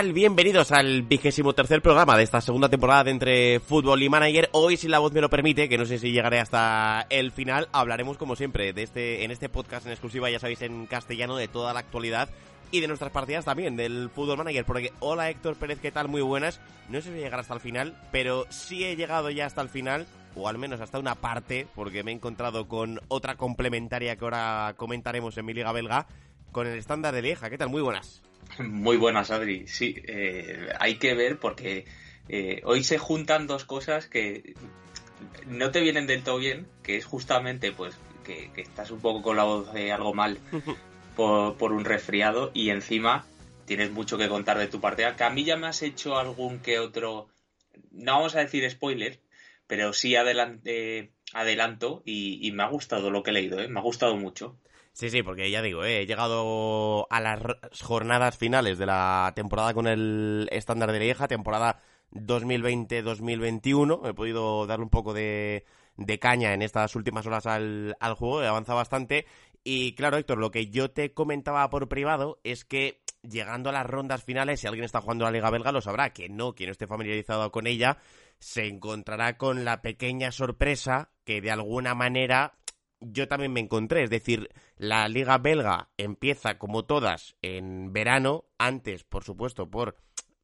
¿qué tal? Bienvenidos al vigésimo tercer programa de esta segunda temporada de Entre Fútbol y Manager. Hoy, si la voz me lo permite, que no sé si llegaré hasta el final, hablaremos como siempre de este, en este podcast en exclusiva, ya sabéis, en castellano, de toda la actualidad y de nuestras partidas también, del Fútbol Manager. Porque, hola Héctor Pérez, ¿qué tal? Muy buenas. No sé si llegar hasta el final, pero sí he llegado ya hasta el final, o al menos hasta una parte, porque me he encontrado con otra complementaria que ahora comentaremos en mi liga belga, con el estándar de Lieja. ¿Qué tal? Muy buenas. Muy buenas, Adri. Sí, eh, hay que ver porque eh, hoy se juntan dos cosas que no te vienen del todo bien, que es justamente pues que, estás un poco con la voz de algo mal por, un resfriado y encima tienes mucho que contar de tu partida. Que a mí ya me has hecho algún que otro, no vamos a decir spoiler, pero sí adelante, adelanto y, y me ha gustado lo que he leído, ¿eh? me ha gustado mucho. Sí, sí, porque ya digo, eh, he llegado a las jornadas finales de la temporada con el estándar de Lieja, temporada 2020-2021. He podido darle un poco de, caña en estas últimas horas al, al juego, he avanzado bastante. Y claro, Héctor, lo que yo te comentaba por privado es que llegando a las rondas finales, si alguien está jugando la Liga Belga lo sabrá, que no, quien no esté familiarizado con ella, se encontrará con la pequeña sorpresa que de alguna manera yo también me encontré. Es decir, la liga belga empieza como todas en verano, antes, por supuesto, por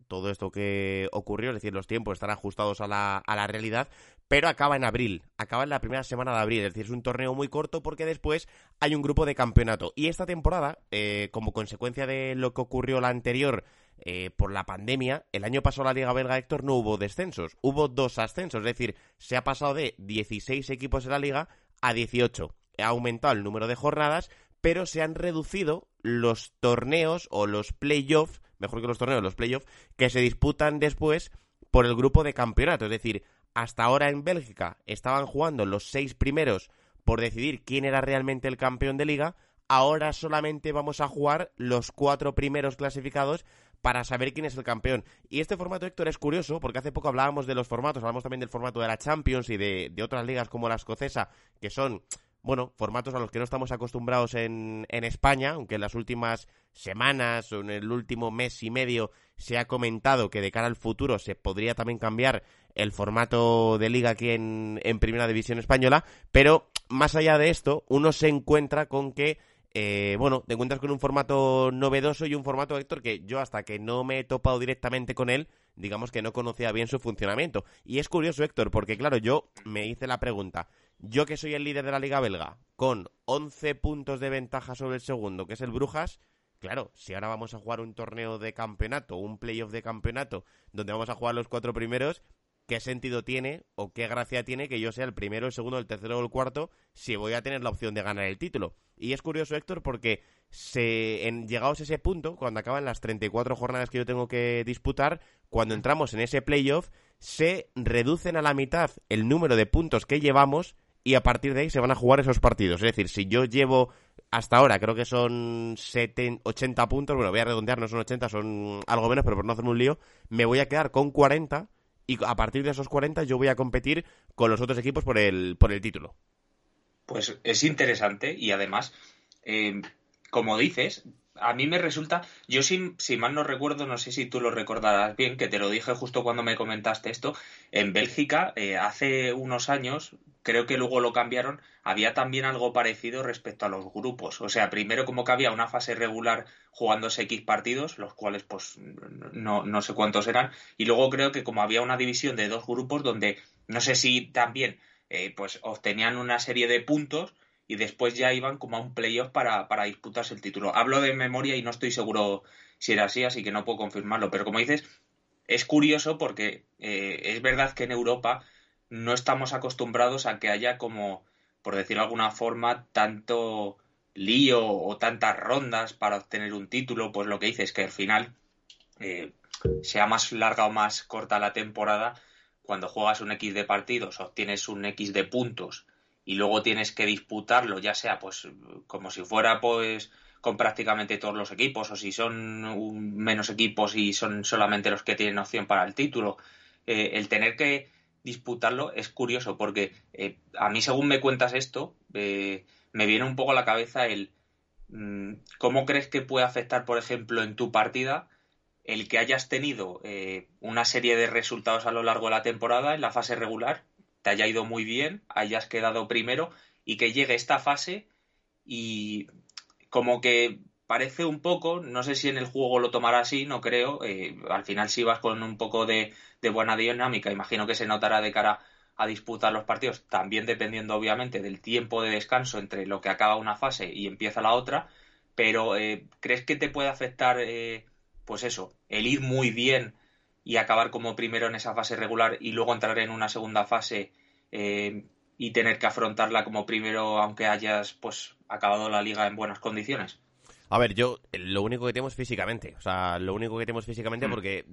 todo esto que ocurrió, es decir, los tiempos están ajustados a la, a la realidad, pero acaba en abril, acaba en la primera semana de abril, es decir, es un torneo muy corto porque después hay un grupo de campeonato. Y esta temporada, eh, como consecuencia de lo que ocurrió la anterior eh, por la pandemia, el año pasado la Liga Belga Héctor no hubo descensos, hubo dos ascensos, es decir, se ha pasado de 16 equipos en la liga a 18. Ha aumentado el número de jornadas, pero se han reducido los torneos o los playoffs, mejor que los torneos, los playoffs, que se disputan después por el grupo de campeonato. Es decir, hasta ahora en Bélgica estaban jugando los seis primeros por decidir quién era realmente el campeón de liga. Ahora solamente vamos a jugar los cuatro primeros clasificados para saber quién es el campeón. Y este formato, Héctor, es curioso porque hace poco hablábamos de los formatos, hablamos también del formato de la Champions y de, otras ligas como la escocesa, que son, bueno, formatos a los que no estamos acostumbrados en, en España, aunque en las últimas semanas o en el último mes y medio se ha comentado que de cara al futuro se podría también cambiar el formato de liga aquí en, en Primera División Española, pero más allá de esto, uno se encuentra con que eh, bueno, te encuentras con un formato novedoso y un formato, Héctor, que yo hasta que no me he topado directamente con él, digamos que no conocía bien su funcionamiento. Y es curioso, Héctor, porque claro, yo me hice la pregunta, yo que soy el líder de la Liga Belga, con 11 puntos de ventaja sobre el segundo, que es el Brujas, claro, si ahora vamos a jugar un torneo de campeonato, un playoff de campeonato, donde vamos a jugar los cuatro primeros, ¿qué sentido tiene o qué gracia tiene que yo sea el primero, el segundo, el tercero o el cuarto si voy a tener la opción de ganar el título? Y es curioso, Héctor, porque se, en, llegados a ese punto, cuando acaban las 34 jornadas que yo tengo que disputar, cuando entramos en ese playoff, se reducen a la mitad el número de puntos que llevamos y a partir de ahí se van a jugar esos partidos. Es decir, si yo llevo hasta ahora, creo que son 80 puntos, bueno, voy a redondear, no son 80, son algo menos, pero por no hacerme un lío, me voy a quedar con 40 y a partir de esos 40 yo voy a competir con los otros equipos por el, por el título. Pues es interesante y además, eh, como dices, a mí me resulta, yo si, mal no recuerdo, no sé si tú lo recordarás bien, que te lo dije justo cuando me comentaste esto, en Bélgica eh, hace unos años, creo que luego lo cambiaron, había también algo parecido respecto a los grupos. O sea, primero como que había una fase regular jugándose X partidos, los cuales pues no, no sé cuántos eran, y luego creo que como había una división de dos grupos donde no sé si también eh, pues obtenían una serie de puntos y después ya iban como a un playoff para, para disputarse el título. Hablo de memoria y no estoy seguro si era así, así que no puedo confirmarlo. Pero como dices, es curioso porque eh, es verdad que en Europa no estamos acostumbrados a que haya como, por decirlo de alguna forma, tanto lío o tantas rondas para obtener un título. Pues lo que dices es que al final eh, sea más larga o más corta la temporada, cuando juegas un X de partidos obtienes un X de puntos y luego tienes que disputarlo, ya sea pues como si fuera pues con prácticamente todos los equipos o si son menos equipos y son solamente los que tienen opción para el título, eh, el tener que disputarlo es curioso porque eh, a mí según me cuentas esto eh, me viene un poco a la cabeza el mm, cómo crees que puede afectar por ejemplo en tu partida el que hayas tenido eh, una serie de resultados a lo largo de la temporada en la fase regular, te haya ido muy bien, hayas quedado primero y que llegue esta fase y como que parece un poco, no sé si en el juego lo tomará así, no creo, eh, al final si vas con un poco de, buena dinámica, imagino que se notará de cara a disputar los partidos, también dependiendo obviamente del tiempo de descanso entre lo que acaba una fase y empieza la otra, pero eh, ¿crees que te puede afectar, eh, pues eso, el ir muy bien y acabar como primero en esa fase regular y luego entrar en una segunda fase y tener que afrontarla como primero aunque hayas pues acabado la liga en buenas condiciones? A ver, yo lo único que tengo es físicamente. O sea, lo único que tengo es físicamente mm. porque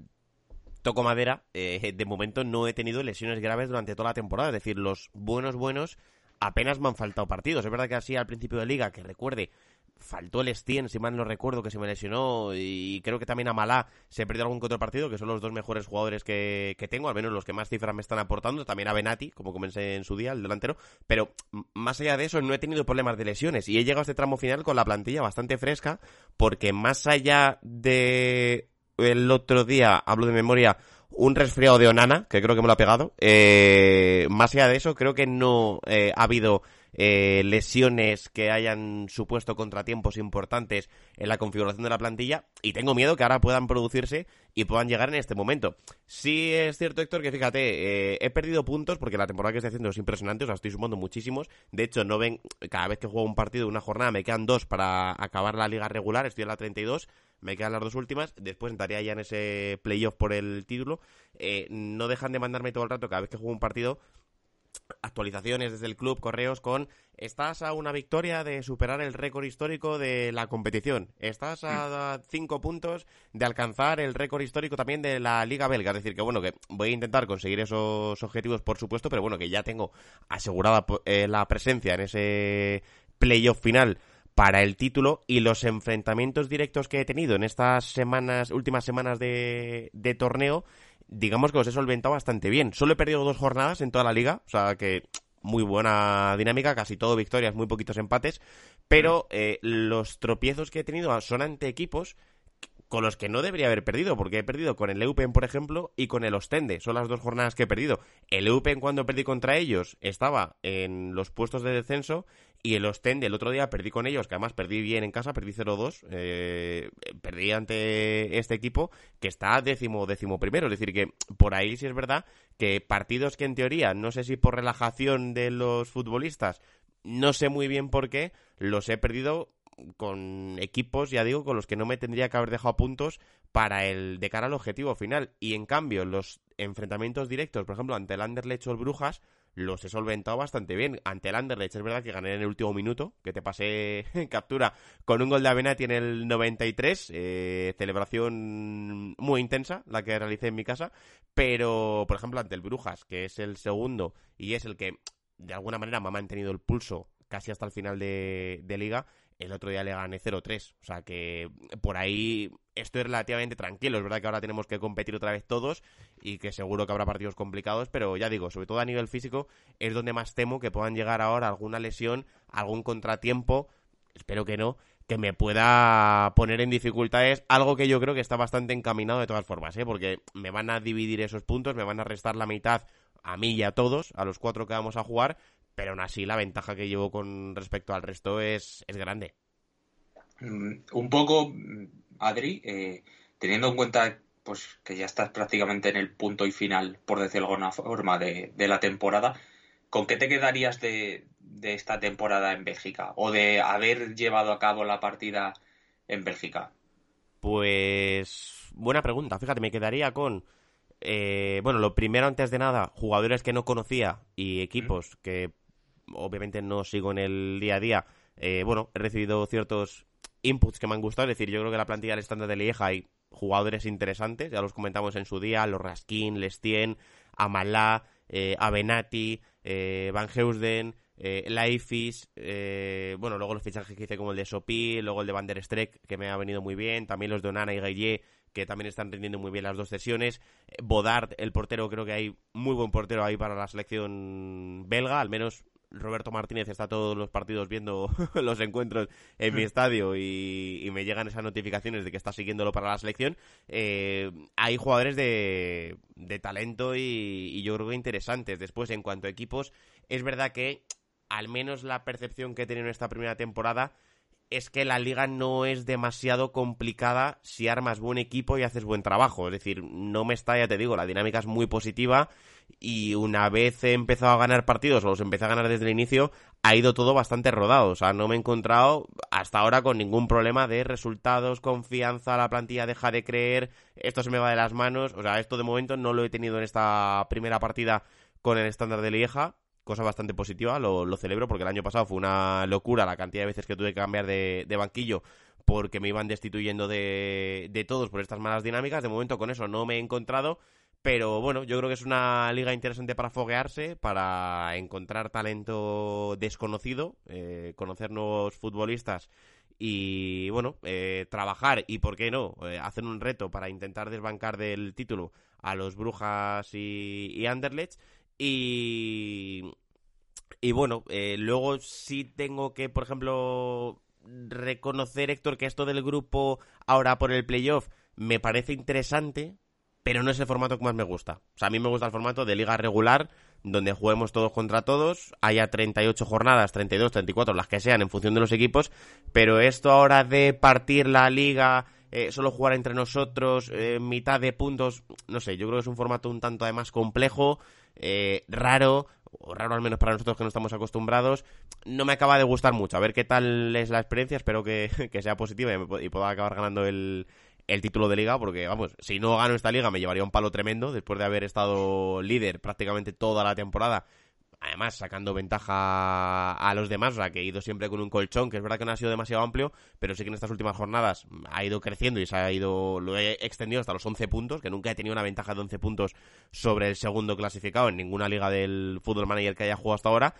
toco madera. Eh, de momento no he tenido lesiones graves durante toda la temporada. Es decir, los buenos, buenos apenas me han faltado partidos. Es verdad que así al principio de liga, que recuerde, faltó el Stien, si mal no recuerdo, que se me lesionó, y creo que también a Malá se perdió algún que otro partido, que son los dos mejores jugadores que, tengo, al menos los que más cifras me están aportando, también a Benati, como comencé en su día, el delantero, pero más allá de eso no he tenido problemas de lesiones, y he llegado a este tramo final con la plantilla bastante fresca, porque más allá de el otro día, hablo de memoria, un resfriado de Onana, que creo que me lo ha pegado, eh, más allá de eso, creo que no eh, ha habido eh, lesiones que hayan supuesto contratiempos importantes en la configuración de la plantilla y tengo miedo que ahora puedan producirse y puedan llegar en este momento. Sí es cierto, Héctor, que fíjate, eh, he perdido puntos porque la temporada que estoy haciendo es impresionante, o sea, estoy sumando muchísimos. De hecho, no ven, cada vez que juego un partido, una jornada, me quedan dos para acabar la liga regular, estoy en la 32 me quedan las dos últimas, después entraría ya en ese playoff por el título. Eh, no dejan de mandarme todo el rato cada vez que juego un partido actualizaciones desde el club, correos con estás a una victoria de superar el récord histórico de la competición, estás a mm. cinco puntos de alcanzar el récord histórico también de la liga belga, es decir que bueno, que voy a intentar conseguir esos objetivos por supuesto, pero bueno, que ya tengo asegurada eh, la presencia en ese playoff final para el título y los enfrentamientos directos que he tenido en estas semanas, últimas semanas de, de torneo digamos que los he solventado bastante bien. Solo he perdido dos jornadas en toda la liga, o sea que muy buena dinámica, casi todo victorias, muy poquitos empates, pero eh, los tropiezos que he tenido son ante equipos con los que no debería haber perdido, porque he perdido con el Eupen, por ejemplo, y con el Ostende. Son las dos jornadas que he perdido. El Eupen, cuando perdí contra ellos, estaba en los puestos de descenso y el Ostende, el otro día perdí con ellos, que además perdí bien en casa, perdí 0-2. Eh, perdí ante este equipo que está décimo, décimo primero. Es decir, que por ahí sí es verdad que partidos que en teoría, no sé si por relajación de los futbolistas, no sé muy bien por qué, los he perdido con equipos, ya digo, con los que no me tendría que haber dejado puntos para el de cara al objetivo final. Y en cambio, los enfrentamientos directos, por ejemplo, ante el Anderlecht o el Brujas, los he solventado bastante bien. Ante el Anderlecht es verdad que gané en el último minuto, que te pasé en captura con un gol de Avenati en el 93, eh, celebración muy intensa la que realicé en mi casa, pero por ejemplo ante el Brujas, que es el segundo y es el que de alguna manera me ha mantenido el pulso casi hasta el final de, de liga, el otro día le gané 0-3. O sea que por ahí estoy relativamente tranquilo. Es verdad que ahora tenemos que competir otra vez todos y que seguro que habrá partidos complicados, pero ya digo, sobre todo a nivel físico, es donde más temo que puedan llegar ahora alguna lesión, algún contratiempo, espero que no, que me pueda poner en dificultades, algo que yo creo que está bastante encaminado de todas formas, ¿eh? porque me van a dividir esos puntos, me van a restar la mitad a mí y a todos, a los cuatro que vamos a jugar, pero aún así la ventaja que llevo con respecto al resto es, es grande. Mm, un poco, Adri, eh, teniendo en cuenta pues que ya estás prácticamente en el punto y final, por decirlo de alguna forma, de, la temporada, ¿con qué te quedarías de, de, esta temporada en Bélgica? ¿O de haber llevado a cabo la partida en Bélgica? Pues buena pregunta. Fíjate, me quedaría con eh, bueno, lo primero antes de nada, jugadores que no conocía y equipos que obviamente no sigo en el día a día, eh, bueno, he recibido ciertos inputs que me han gustado. Es decir, yo creo que la plantilla del estándar de Lieja hay jugadores interesantes, ya los comentamos en su día, los Raskin, Lestien, Amalá, eh, Avenati, eh, Van Heusden, eh, Laifis, eh, bueno, luego los fichajes que hice como el de Sopi, luego el de Van der Streck, que me ha venido muy bien, también los de Onana y Gaillé, que también están rindiendo muy bien las dos sesiones. Bodard, el portero, creo que hay muy buen portero ahí para la selección belga, al menos Roberto Martínez está todos los partidos viendo los encuentros en mi estadio y, me llegan esas notificaciones de que está siguiéndolo para la selección, eh, hay jugadores de, de talento y, y yo creo que interesantes. Después, en cuanto a equipos, es verdad que al menos la percepción que he tenido en esta primera temporada es que la liga no es demasiado complicada si armas buen equipo y haces buen trabajo. Es decir, no me está, ya te digo, la dinámica es muy positiva y una vez he empezado a ganar partidos o los empecé a ganar desde el inicio, ha ido todo bastante rodado. O sea, no me he encontrado hasta ahora con ningún problema de resultados, confianza, la plantilla deja de creer, esto se me va de las manos. O sea, esto de momento no lo he tenido en esta primera partida con el estándar de Lieja cosa bastante positiva, lo, celebro porque el año pasado fue una locura la cantidad de veces que tuve que cambiar de, banquillo porque me iban destituyendo de, de, todos por estas malas dinámicas. De momento con eso no me he encontrado, pero bueno, yo creo que es una liga interesante para foguearse, para encontrar talento desconocido, eh, conocer nuevos futbolistas y bueno, eh, trabajar y, ¿por qué no?, eh, hacer un reto para intentar desbancar del título a los Brujas y Anderlecht y, y bueno, eh, luego sí tengo que, por ejemplo, reconocer, Héctor, que esto del grupo ahora por el playoff me parece interesante, pero no es el formato que más me gusta. O sea, a mí me gusta el formato de liga regular, donde juguemos todos contra todos, haya 38 jornadas, 32, 34, las que sean, en función de los equipos, pero esto ahora de partir la liga, eh, solo jugar entre nosotros, eh, mitad de puntos, no sé, yo creo que es un formato un tanto además complejo, eh, raro, o raro al menos para nosotros que no estamos acostumbrados, no me acaba de gustar mucho. A ver qué tal es la experiencia, espero que, sea positiva y, pueda acabar ganando el, el título de liga, porque vamos, si no gano esta liga me llevaría un palo tremendo después de haber estado líder prácticamente toda la temporada además sacando ventaja a los demás, sea, que he ido siempre con un colchón, que es verdad que no ha sido demasiado amplio, pero sí que en estas últimas jornadas ha ido creciendo y se ha ido, lo he extendido hasta los 11 puntos, que nunca he tenido una ventaja de 11 puntos sobre el segundo clasificado en ninguna liga del fútbol manager que haya jugado hasta ahora.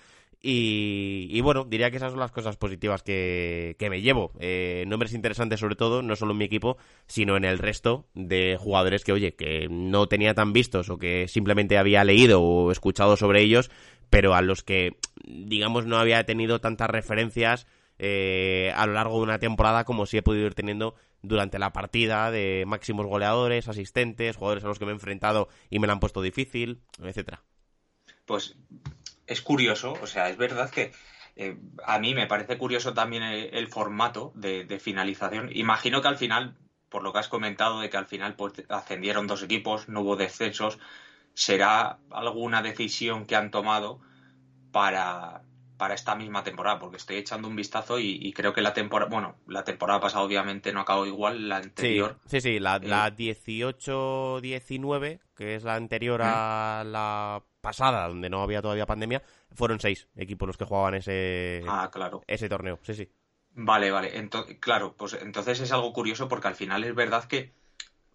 Y, bueno, diría que esas son las cosas positivas que, me llevo. Eh, nombres interesantes sobre todo, no solo en mi equipo, sino en el resto de jugadores que, oye, que no tenía tan vistos o que simplemente había leído o escuchado sobre ellos, pero a los que, digamos, no había tenido tantas referencias eh, a lo largo de una temporada como si he podido ir teniendo durante la partida de máximos goleadores, asistentes, jugadores a los que me he enfrentado y me la han puesto difícil, etcétera. Pues es curioso, o sea, es verdad que eh, a mí me parece curioso también el, formato de, de, finalización. Imagino que al final, por lo que has comentado, de que al final pues, ascendieron dos equipos, no hubo descensos, será alguna decisión que han tomado para, para esta misma temporada, porque estoy echando un vistazo y, creo que la temporada, bueno, la temporada pasada obviamente no acabó igual, la anterior. Sí, sí, la, 18-19, eh, que es la anterior a la pasada, donde no había todavía pandemia, fueron seis equipos los que jugaban ese, ah, claro. ese torneo, sí, sí. Vale, vale, entonces, claro, pues entonces es algo curioso porque al final es verdad que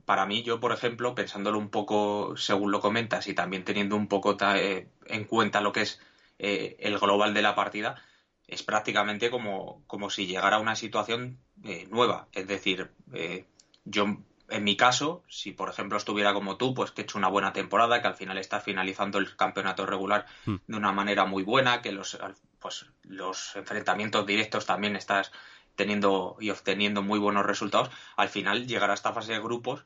para mí, yo, por ejemplo, pensándolo un poco según lo comentas y también teniendo un poco eh, en cuenta lo que es eh, el global de la partida, es prácticamente como, como si llegara a una situación eh, nueva. Es decir, yo, en mi caso, si por ejemplo estuviera como tú, pues que he hecho una buena temporada, que al final está finalizando el campeonato regular hmm. de una manera muy buena, que los, pues, los enfrentamientos directos también estás teniendo y obteniendo muy buenos resultados, al final llegar a esta fase de grupos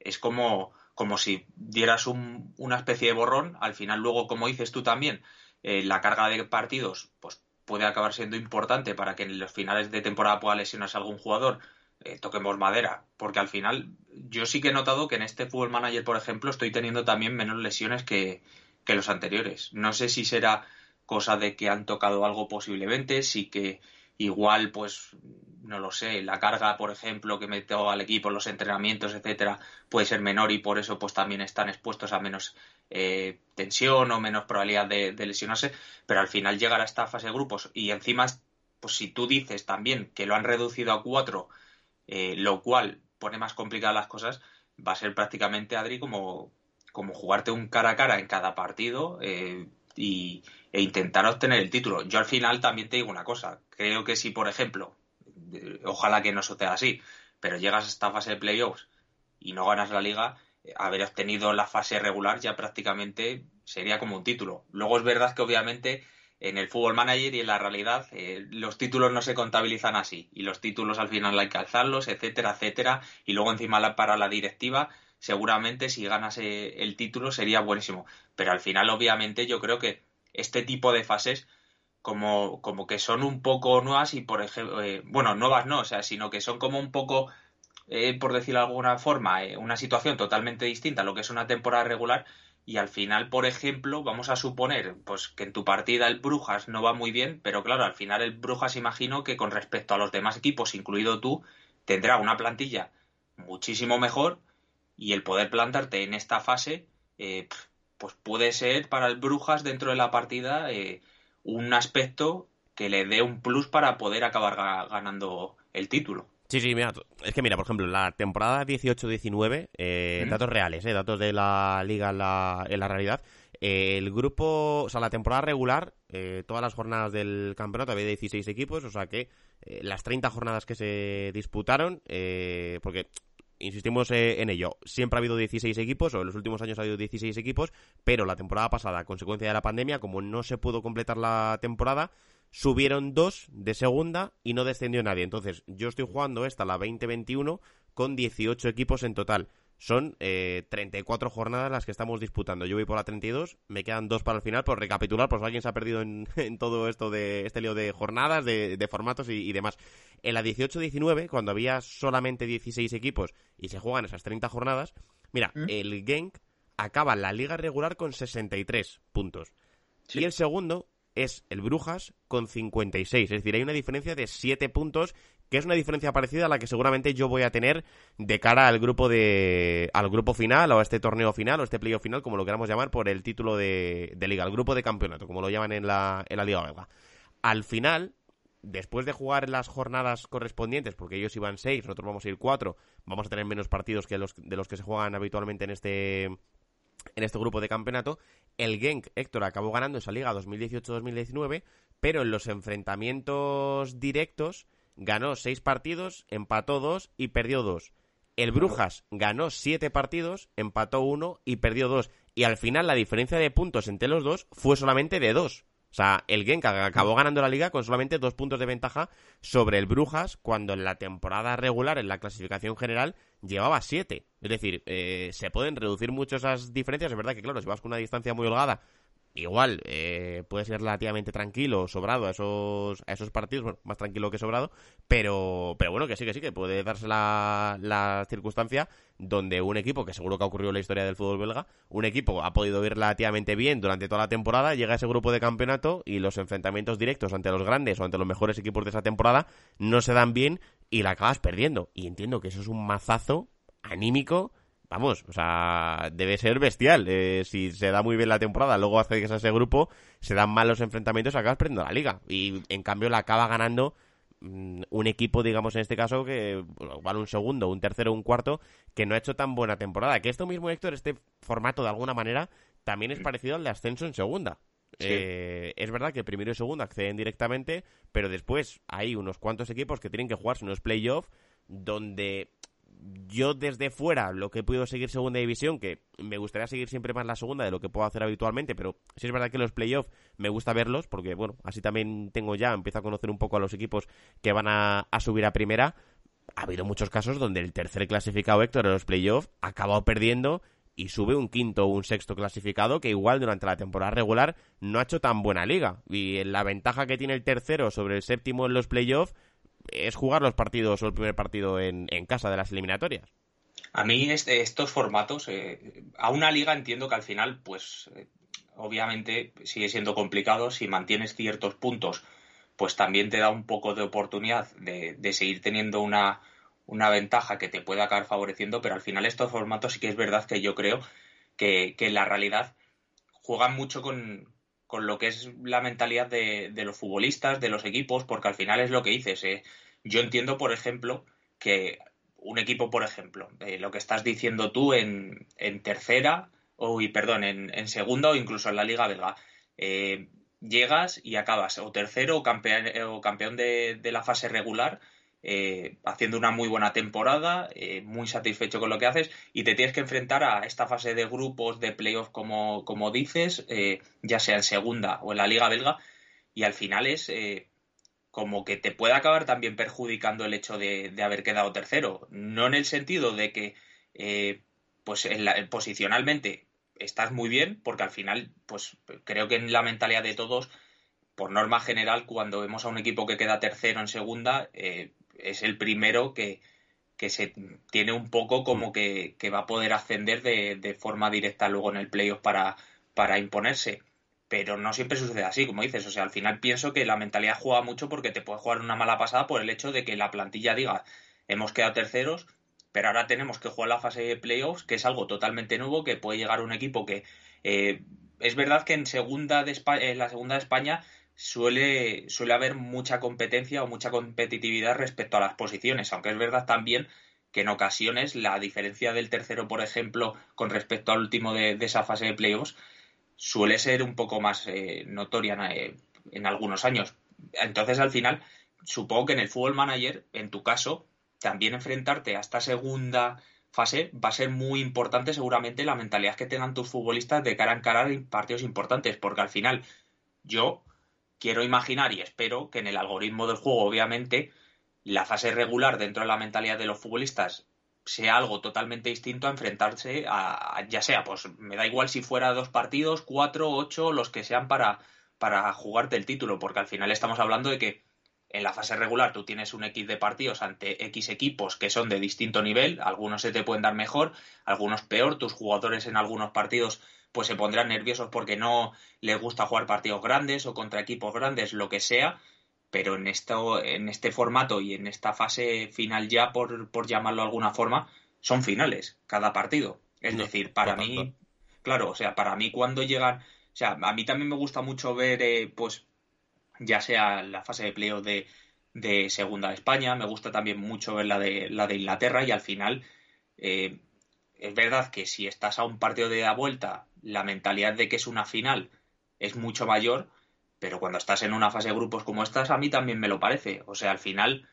es como, como si dieras un, una especie de borrón, al final luego, como dices tú también, eh, la carga de partidos pues puede acabar siendo importante para que en los finales de temporada pueda lesionarse algún jugador, eh, toquemos madera, porque al final yo sí que he notado que en este Fútbol Manager, por ejemplo, estoy teniendo también menos lesiones que, que los anteriores. No sé si será cosa de que han tocado algo posiblemente, sí que igual pues no lo sé, la carga, por ejemplo, que metió al equipo, los entrenamientos, etcétera, puede ser menor y por eso pues también están expuestos a menos eh, tensión o menos probabilidad de, lesionarse, pero al final llegar a esta fase de grupos y encima, pues si tú dices también que lo han reducido a cuatro, eh, lo cual pone más complicadas las cosas, va a ser prácticamente, Adri, como, como jugarte un cara a cara en cada partido eh, y, e intentar obtener el título. Yo al final también te digo una cosa, creo que si, por ejemplo, ojalá que no suceda así, pero llegas a esta fase de playoffs y no ganas la liga, haber obtenido la fase regular ya prácticamente sería como un título. Luego es verdad que obviamente en el fútbol manager y en la realidad eh, los títulos no se contabilizan así y los títulos al final hay que alzarlos, etcétera, etcétera y luego encima para la directiva seguramente si ganas el título sería buenísimo, pero al final obviamente yo creo que este tipo de fases como, como que son un poco nuevas y por ejemplo, eh, bueno, nuevas no, o sea, sino que son como un poco, por decirlo de alguna forma, una situación totalmente distinta a lo que es una temporada regular y al final, por ejemplo, vamos a suponer pues que en tu partida el Brujas no va muy bien, pero claro, al final el Brujas imagino que con respecto a los demás equipos, incluido tú, tendrá una plantilla muchísimo mejor y el poder plantarte en esta fase, eh, pues puede ser para el Brujas dentro de la partida eh, un aspecto que le dé un plus para poder acabar ganando el título. Sí, sí, mira, es que mira, por ejemplo, la temporada 18-19, eh, datos reales, eh, datos de la liga en la, en la realidad, eh, el grupo, o sea, la temporada regular, eh, todas las jornadas del campeonato había 16 equipos, o sea que las 30 jornadas que se disputaron, porque insistimos en ello, siempre ha habido 16 equipos, o en los últimos años ha habido 16 equipos, pero la temporada pasada, a consecuencia de la pandemia, como no se pudo completar la temporada, subieron dos de segunda y no descendió nadie. Entonces, yo estoy jugando esta, la 2021, con 18 equipos en total. Son eh, 34 jornadas las que estamos disputando. Yo voy por la 32, me quedan dos para el final, por recapitular, por si alguien se ha perdido en, todo esto de este lío de jornadas, de, formatos y, demás. En la 18-19, cuando había solamente 16 equipos y se juegan esas 30 jornadas, mira, ¿Mm? el Genk acaba la liga regular con 63 puntos. Y el segundo es el Brujas con 56. Es decir, hay una diferencia de 7 puntos, que es una diferencia parecida a la que seguramente yo voy a tener de cara al grupo de al grupo final o a este torneo final o este playoff final, como lo queramos llamar, por el título de, liga, el grupo de campeonato, como lo llaman en la, en la liga belga. Al final, después de jugar las jornadas correspondientes, porque ellos iban 6, nosotros vamos a ir 4, vamos a tener menos partidos que los de los que se juegan habitualmente en este en este grupo de campeonato. El Genk, Héctor, acabó ganando esa liga 2018-2019, pero en los enfrentamientos directos ganó seis partidos, empató dos y perdió dos. El Brujas ganó siete partidos, empató uno y perdió dos. Y al final la diferencia de puntos entre los dos fue solamente de dos. O sea, el Genk acabó ganando la liga con solamente dos puntos de ventaja sobre el Brujas, cuando en la temporada regular, en la clasificación general, llevaba siete. Es decir, eh, se pueden reducir mucho esas diferencias. Es verdad que, claro, si vas con una distancia muy holgada, igual eh, puede ser relativamente tranquilo, sobrado a esos, a esos partidos, bueno, más tranquilo que sobrado, pero, pero bueno, que sí, que sí, que puede darse la, la circunstancia donde un equipo, que seguro que ha ocurrido en la historia del fútbol belga, un equipo ha podido ir relativamente bien durante toda la temporada, llega a ese grupo de campeonato y los enfrentamientos directos ante los grandes o ante los mejores equipos de esa temporada no se dan bien y la acabas perdiendo. Y entiendo que eso es un mazazo anímico vamos, o sea, debe ser bestial. Eh, si se da muy bien la temporada, luego hace que ese grupo, se dan mal los enfrentamientos, acabas perdiendo la liga. Y en cambio la acaba ganando mm, un equipo, digamos en este caso, que vale un segundo, un tercero, un cuarto, que no ha hecho tan buena temporada. Que esto mismo, Héctor, este formato de alguna manera también es parecido al de ascenso en segunda. Eh, es verdad que primero y segundo acceden directamente, pero después hay unos cuantos equipos que tienen que jugarse unos playoffs donde yo desde fuera lo que he podido seguir segunda división, que me gustaría seguir siempre más la segunda de lo que puedo hacer habitualmente, pero sí es verdad que los playoffs me gusta verlos, porque bueno, así también tengo ya, empiezo a conocer un poco a los equipos que van a, subir a primera. Ha habido muchos casos donde el tercer clasificado Héctor en los playoffs ha acabado perdiendo y sube un quinto o un sexto clasificado que igual durante la temporada regular no ha hecho tan buena liga. Y la ventaja que tiene el tercero sobre el séptimo en los playoffs es jugar los partidos o el primer partido en, casa de las eliminatorias. A mí este, estos formatos, eh, a una liga entiendo que al final, pues eh, obviamente sigue siendo complicado. Si mantienes ciertos puntos, pues también te da un poco de oportunidad de, seguir teniendo una, una, ventaja que te pueda acabar favoreciendo, pero al final estos formatos sí que es verdad que yo creo que, que en la realidad juegan mucho con, con lo que es la mentalidad de, los futbolistas, de los equipos, porque al final es lo que dices. Eh. Yo entiendo, por ejemplo, que un equipo, por ejemplo, eh, lo que estás diciendo tú en, en tercera, o, perdón, en, en, segunda o incluso en la Liga Belga, eh, llegas y acabas o tercero o campeón, o campeón de, de la fase regular eh, haciendo una muy buena temporada, eh, muy satisfecho con lo que haces y te tienes que enfrentar a esta fase de grupos de playoff como, como dices, eh, ya sea en segunda o en la liga belga y al final es como que te puede acabar también perjudicando el hecho de, haber quedado tercero. No en el sentido de que, pues en posicionalmente estás muy bien, porque al final, pues creo que en la mentalidad de todos, por norma general, cuando vemos a un equipo que queda tercero en segunda, eh, es el primero que, que se tiene un poco como que, que va a poder ascender de, de, forma directa luego en el playoff para, para imponerse pero no siempre sucede así, como dices. O sea, al final pienso que la mentalidad juega mucho porque te puede jugar una mala pasada por el hecho de que la plantilla diga, hemos quedado terceros, pero ahora tenemos que jugar la fase de playoffs, que es algo totalmente nuevo, que puede llegar un equipo que... Eh, es verdad que en, segunda de en la segunda de España suele, suele haber mucha competencia o mucha competitividad respecto a las posiciones, aunque es verdad también que en ocasiones la diferencia del tercero, por ejemplo, con respecto al último de, de esa fase de playoffs, suele ser un poco más eh, notoria eh, en algunos años. Entonces, al final, supongo que en el Fútbol Manager, en tu caso, también enfrentarte a esta segunda fase va a ser muy importante seguramente la mentalidad que tengan tus futbolistas de cara a encarar partidos importantes, porque al final yo quiero imaginar y espero que en el algoritmo del juego, obviamente, la fase regular dentro de la mentalidad de los futbolistas sea algo totalmente distinto a enfrentarse a, ya sea, pues me da igual si fuera dos partidos, cuatro, ocho, los que sean para, para jugarte el título, porque al final estamos hablando de que en la fase regular tú tienes un X de partidos ante X equipos que son de distinto nivel, algunos se te pueden dar mejor, algunos peor, tus jugadores en algunos partidos pues se pondrán nerviosos porque no les gusta jugar partidos grandes o contra equipos grandes, lo que sea, pero en, esto, en este formato y en esta fase final ya, por, por llamarlo de alguna forma, son finales cada partido. Es decir, para mí, claro, o sea, para mí cuando llegan, o sea, a mí también me gusta mucho ver, eh, pues, ya sea la fase de pleo de, de Segunda de España, me gusta también mucho ver la de, la de Inglaterra y al final, eh, es verdad que si estás a un partido de la vuelta, la mentalidad de que es una final es mucho mayor, pero cuando estás en una fase de grupos como estas, a mí también me lo parece. O sea, al final,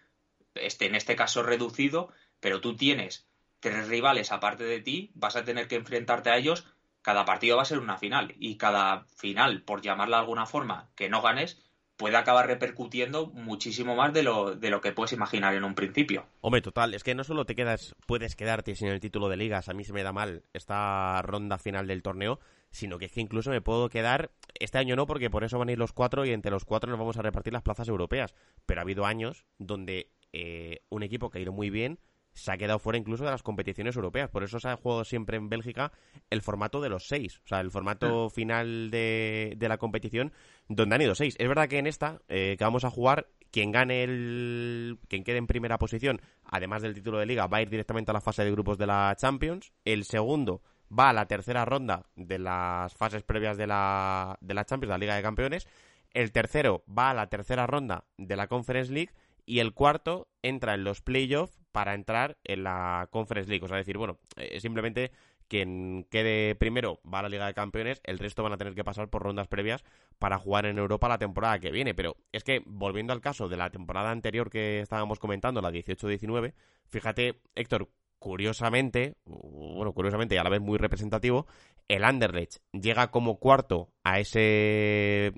este, en este caso reducido, pero tú tienes tres rivales aparte de ti, vas a tener que enfrentarte a ellos. Cada partido va a ser una final y cada final, por llamarla de alguna forma, que no ganes, puede acabar repercutiendo muchísimo más de lo, de lo que puedes imaginar en un principio. Hombre, total, es que no solo te quedas, puedes quedarte sin el título de ligas, a mí se me da mal esta ronda final del torneo, sino que es que incluso me puedo quedar, este año no, porque por eso van a ir los cuatro y entre los cuatro nos vamos a repartir las plazas europeas, pero ha habido años donde eh, un equipo que ha ido muy bien se ha quedado fuera incluso de las competiciones europeas. Por eso se ha jugado siempre en Bélgica el formato de los seis. O sea, el formato ah. final de, de, la competición donde han ido seis. Es verdad que en esta, eh, que vamos a jugar, quien gane el. quien quede en primera posición, además del título de liga, va a ir directamente a la fase de grupos de la Champions. El segundo va a la tercera ronda de las fases previas de la, de la Champions, de la Liga de Campeones. El tercero va a la tercera ronda de la Conference League. Y el cuarto entra en los playoffs para entrar en la Conference League. O sea, decir, bueno, eh, simplemente quien quede primero va a la Liga de Campeones, el resto van a tener que pasar por rondas previas para jugar en Europa la temporada que viene. Pero es que, volviendo al caso de la temporada anterior que estábamos comentando, la 18-19, fíjate, Héctor, curiosamente, bueno, curiosamente y a la vez muy representativo, el Anderlecht llega como cuarto a ese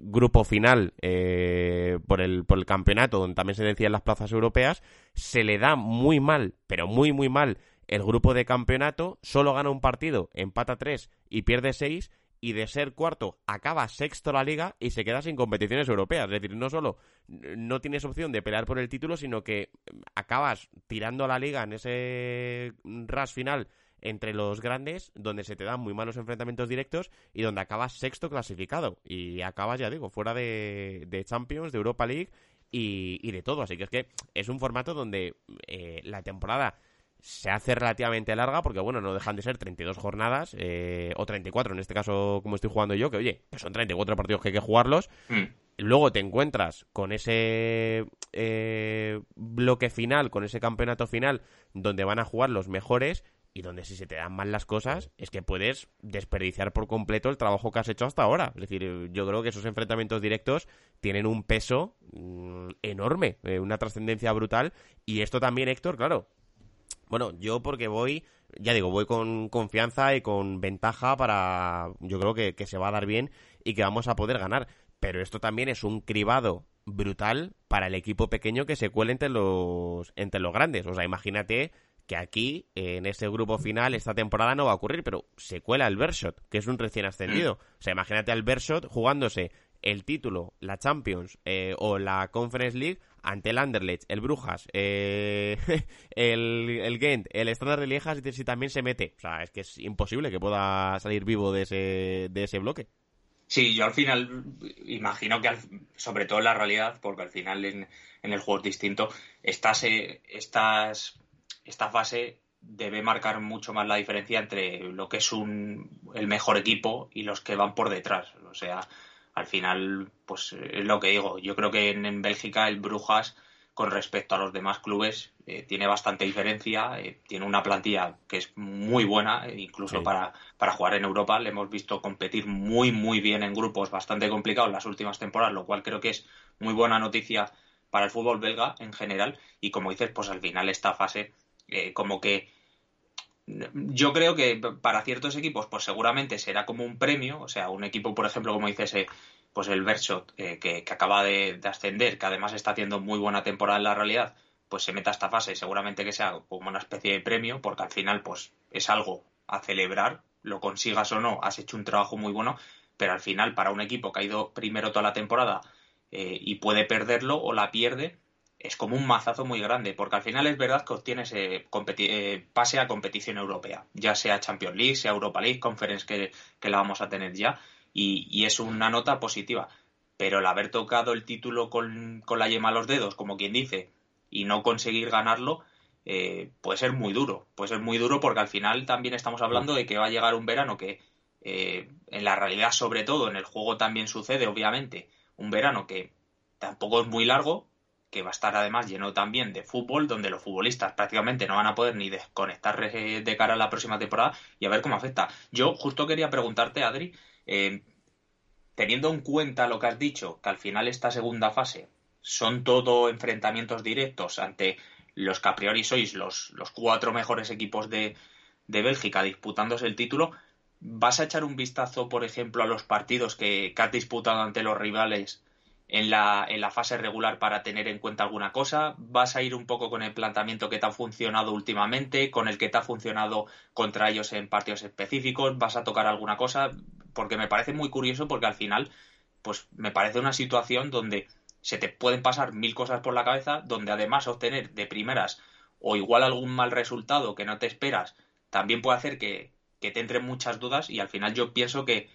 grupo final eh, por, el, por el campeonato, donde también se decían las plazas europeas, se le da muy mal, pero muy, muy mal el grupo de campeonato, solo gana un partido, empata tres y pierde seis, y de ser cuarto acaba sexto la liga y se queda sin competiciones europeas. Es decir, no solo no tienes opción de pelear por el título, sino que acabas tirando la liga en ese ras final entre los grandes, donde se te dan muy malos enfrentamientos directos y donde acabas sexto clasificado. Y acabas, ya digo, fuera de, de Champions, de Europa League y, y, de todo. Así que es que es un formato donde eh, la temporada se hace relativamente larga porque, bueno, no dejan de ser 32 jornadas eh, o 34 en este caso como estoy jugando yo, que oye, que son 34 partidos que hay que jugarlos. Mm. Luego te encuentras con ese eh, bloque final, con ese campeonato final donde van a jugar los mejores y donde si se te dan mal las cosas es que puedes desperdiciar por completo el trabajo que has hecho hasta ahora. Es decir, yo creo que esos enfrentamientos directos tienen un peso mm, enorme, eh, una trascendencia brutal y esto también, Héctor, claro, bueno, yo porque voy, ya digo, voy con confianza y con ventaja para, yo creo que, se va a dar bien y que vamos a poder ganar. pero esto también es un cribado brutal para el equipo pequeño que se cuele entre los, entre los grandes. O sea, imagínate que aquí, en ese grupo final, esta temporada no va a ocurrir, pero se cuela el Bershot, que es un recién ascendido. O sea, imagínate al Bershot jugándose el título, la Champions eh, o la Conference League ante el Anderlecht, el Brujas, eh, el, el Gent, el Standard de Lieja, si también se mete. O sea, es que es imposible que pueda salir vivo de ese, de ese bloque. Sí, yo al final imagino que, sobre todo en la realidad, porque al final en, el juego es distinto, estas, estas, esta fase debe marcar mucho más la diferencia entre lo que es un, el mejor equipo y los que van por detrás. O sea, al final, pues es lo que digo. Yo creo que en Bélgica el Brujas con respecto a los demás clubes eh, tiene bastante diferencia, eh, tiene una plantilla que es muy buena, eh, incluso para, para jugar en Europa. Le hemos visto competir muy, muy bien en grupos bastante complicados las últimas temporadas, lo cual creo que es muy buena noticia para el fútbol belga en general. Y como dices, pues al final esta fase, como que yo creo que para ciertos equipos, pues seguramente será como un premio, o sea, un equipo, por ejemplo, como dices, pues el Bershot, eh, que, acaba de, ascender, que además está haciendo muy buena temporada en la realidad, pues se meta a esta fase, seguramente que sea como una especie de premio, porque al final, pues es algo a celebrar, lo consigas o no, has hecho un trabajo muy bueno, pero al final, para un equipo que ha ido primero toda la temporada eh, y puede perderlo o la pierde, es como un mazazo muy grande, porque al final es verdad que obtienes eh, pase a competición europea, ya sea Champions League, sea Europa League, Conference que, la vamos a tener ya, y, es una nota positiva. Pero el haber tocado el título con, la yema a los dedos, como quien dice, y no conseguir ganarlo, eh, puede ser muy duro. Puede ser muy duro porque al final también estamos hablando de que va a llegar un verano que eh, en la realidad, sobre todo en el juego también sucede, obviamente, un verano que tampoco es muy largo, que va a estar además lleno también de fútbol, donde los futbolistas prácticamente no van a poder ni desconectar de cara a la próxima temporada y a ver cómo afecta. Yo justo quería preguntarte, Adri, eh, teniendo en cuenta lo que has dicho, que al final esta segunda fase son todo enfrentamientos directos ante los que a priori sois los, los cuatro mejores equipos de, de, Bélgica disputándose el título, ¿vas a echar un vistazo, por ejemplo, a los partidos que, que has disputado ante los rivales en la, en la fase regular para tener en cuenta alguna cosa? ¿Vas a ir un poco con el planteamiento que te ha funcionado últimamente, con el que te ha funcionado contra ellos en partidos específicos? ¿Vas a tocar alguna cosa? Porque me parece muy curioso porque al final, pues me parece una situación donde se te pueden pasar mil cosas por la cabeza, donde además obtener de primeras o igual algún mal resultado que no te esperas, también puede hacer que, que te entren muchas dudas y al final yo pienso que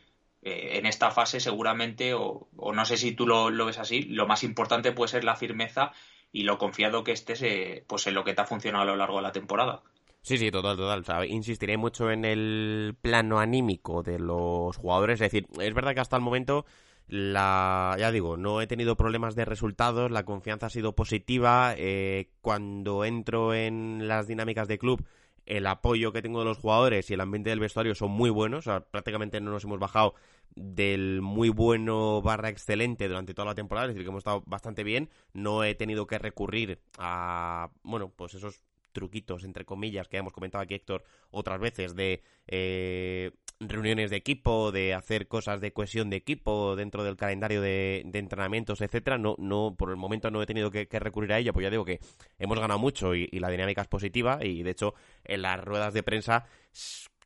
eh, en esta fase seguramente, o, no sé si tú lo, ves así, lo más importante puede ser la firmeza y lo confiado que estés eh, pues en lo que te ha funcionado a lo largo de la temporada. Sí, sí, total, total. insistiré mucho en el plano anímico de los jugadores. Es decir, es verdad que hasta el momento, la, ya digo, no he tenido problemas de resultados, la confianza ha sido positiva. Eh, cuando entro en las dinámicas de club, el apoyo que tengo de los jugadores y el ambiente del vestuario son muy buenos. prácticamente no nos hemos bajado del muy bueno barra excelente durante toda la temporada. Es decir, que hemos estado bastante bien. No he tenido que recurrir a, bueno, pues esos truquitos, entre comillas, que hemos comentado aquí Héctor otras veces, de eh, reuniones de equipo, de hacer cosas de cohesión de equipo dentro del calendario de, entrenamientos, etcétera, no, no, por el momento no he tenido que, recurrir a ello, pues ya digo que hemos ganado mucho y, la dinámica es positiva y de hecho en las ruedas de prensa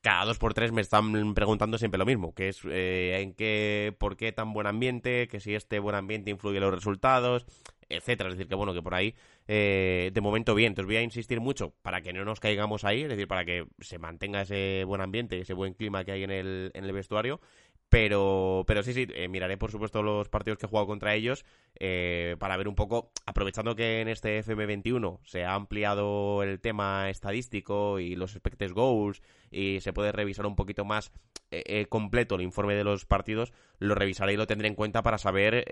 cada dos por tres me están preguntando siempre lo mismo, que es eh, en qué, por qué tan buen ambiente, que si este buen ambiente influye en los resultados, etcétera. Es decir, que bueno, que por ahí eh, de momento bien. Entonces voy a insistir mucho para que no nos caigamos ahí, es decir, para que se mantenga ese buen ambiente, ese buen clima que hay en el, en el vestuario. Pero, pero sí, sí, eh, miraré por supuesto los partidos que he jugado contra ellos eh, para ver un poco, aprovechando que en este FM21 se ha ampliado el tema estadístico y los expected goals y se puede revisar un poquito más eh, completo el informe de los partidos, lo revisaré y lo tendré en cuenta para saber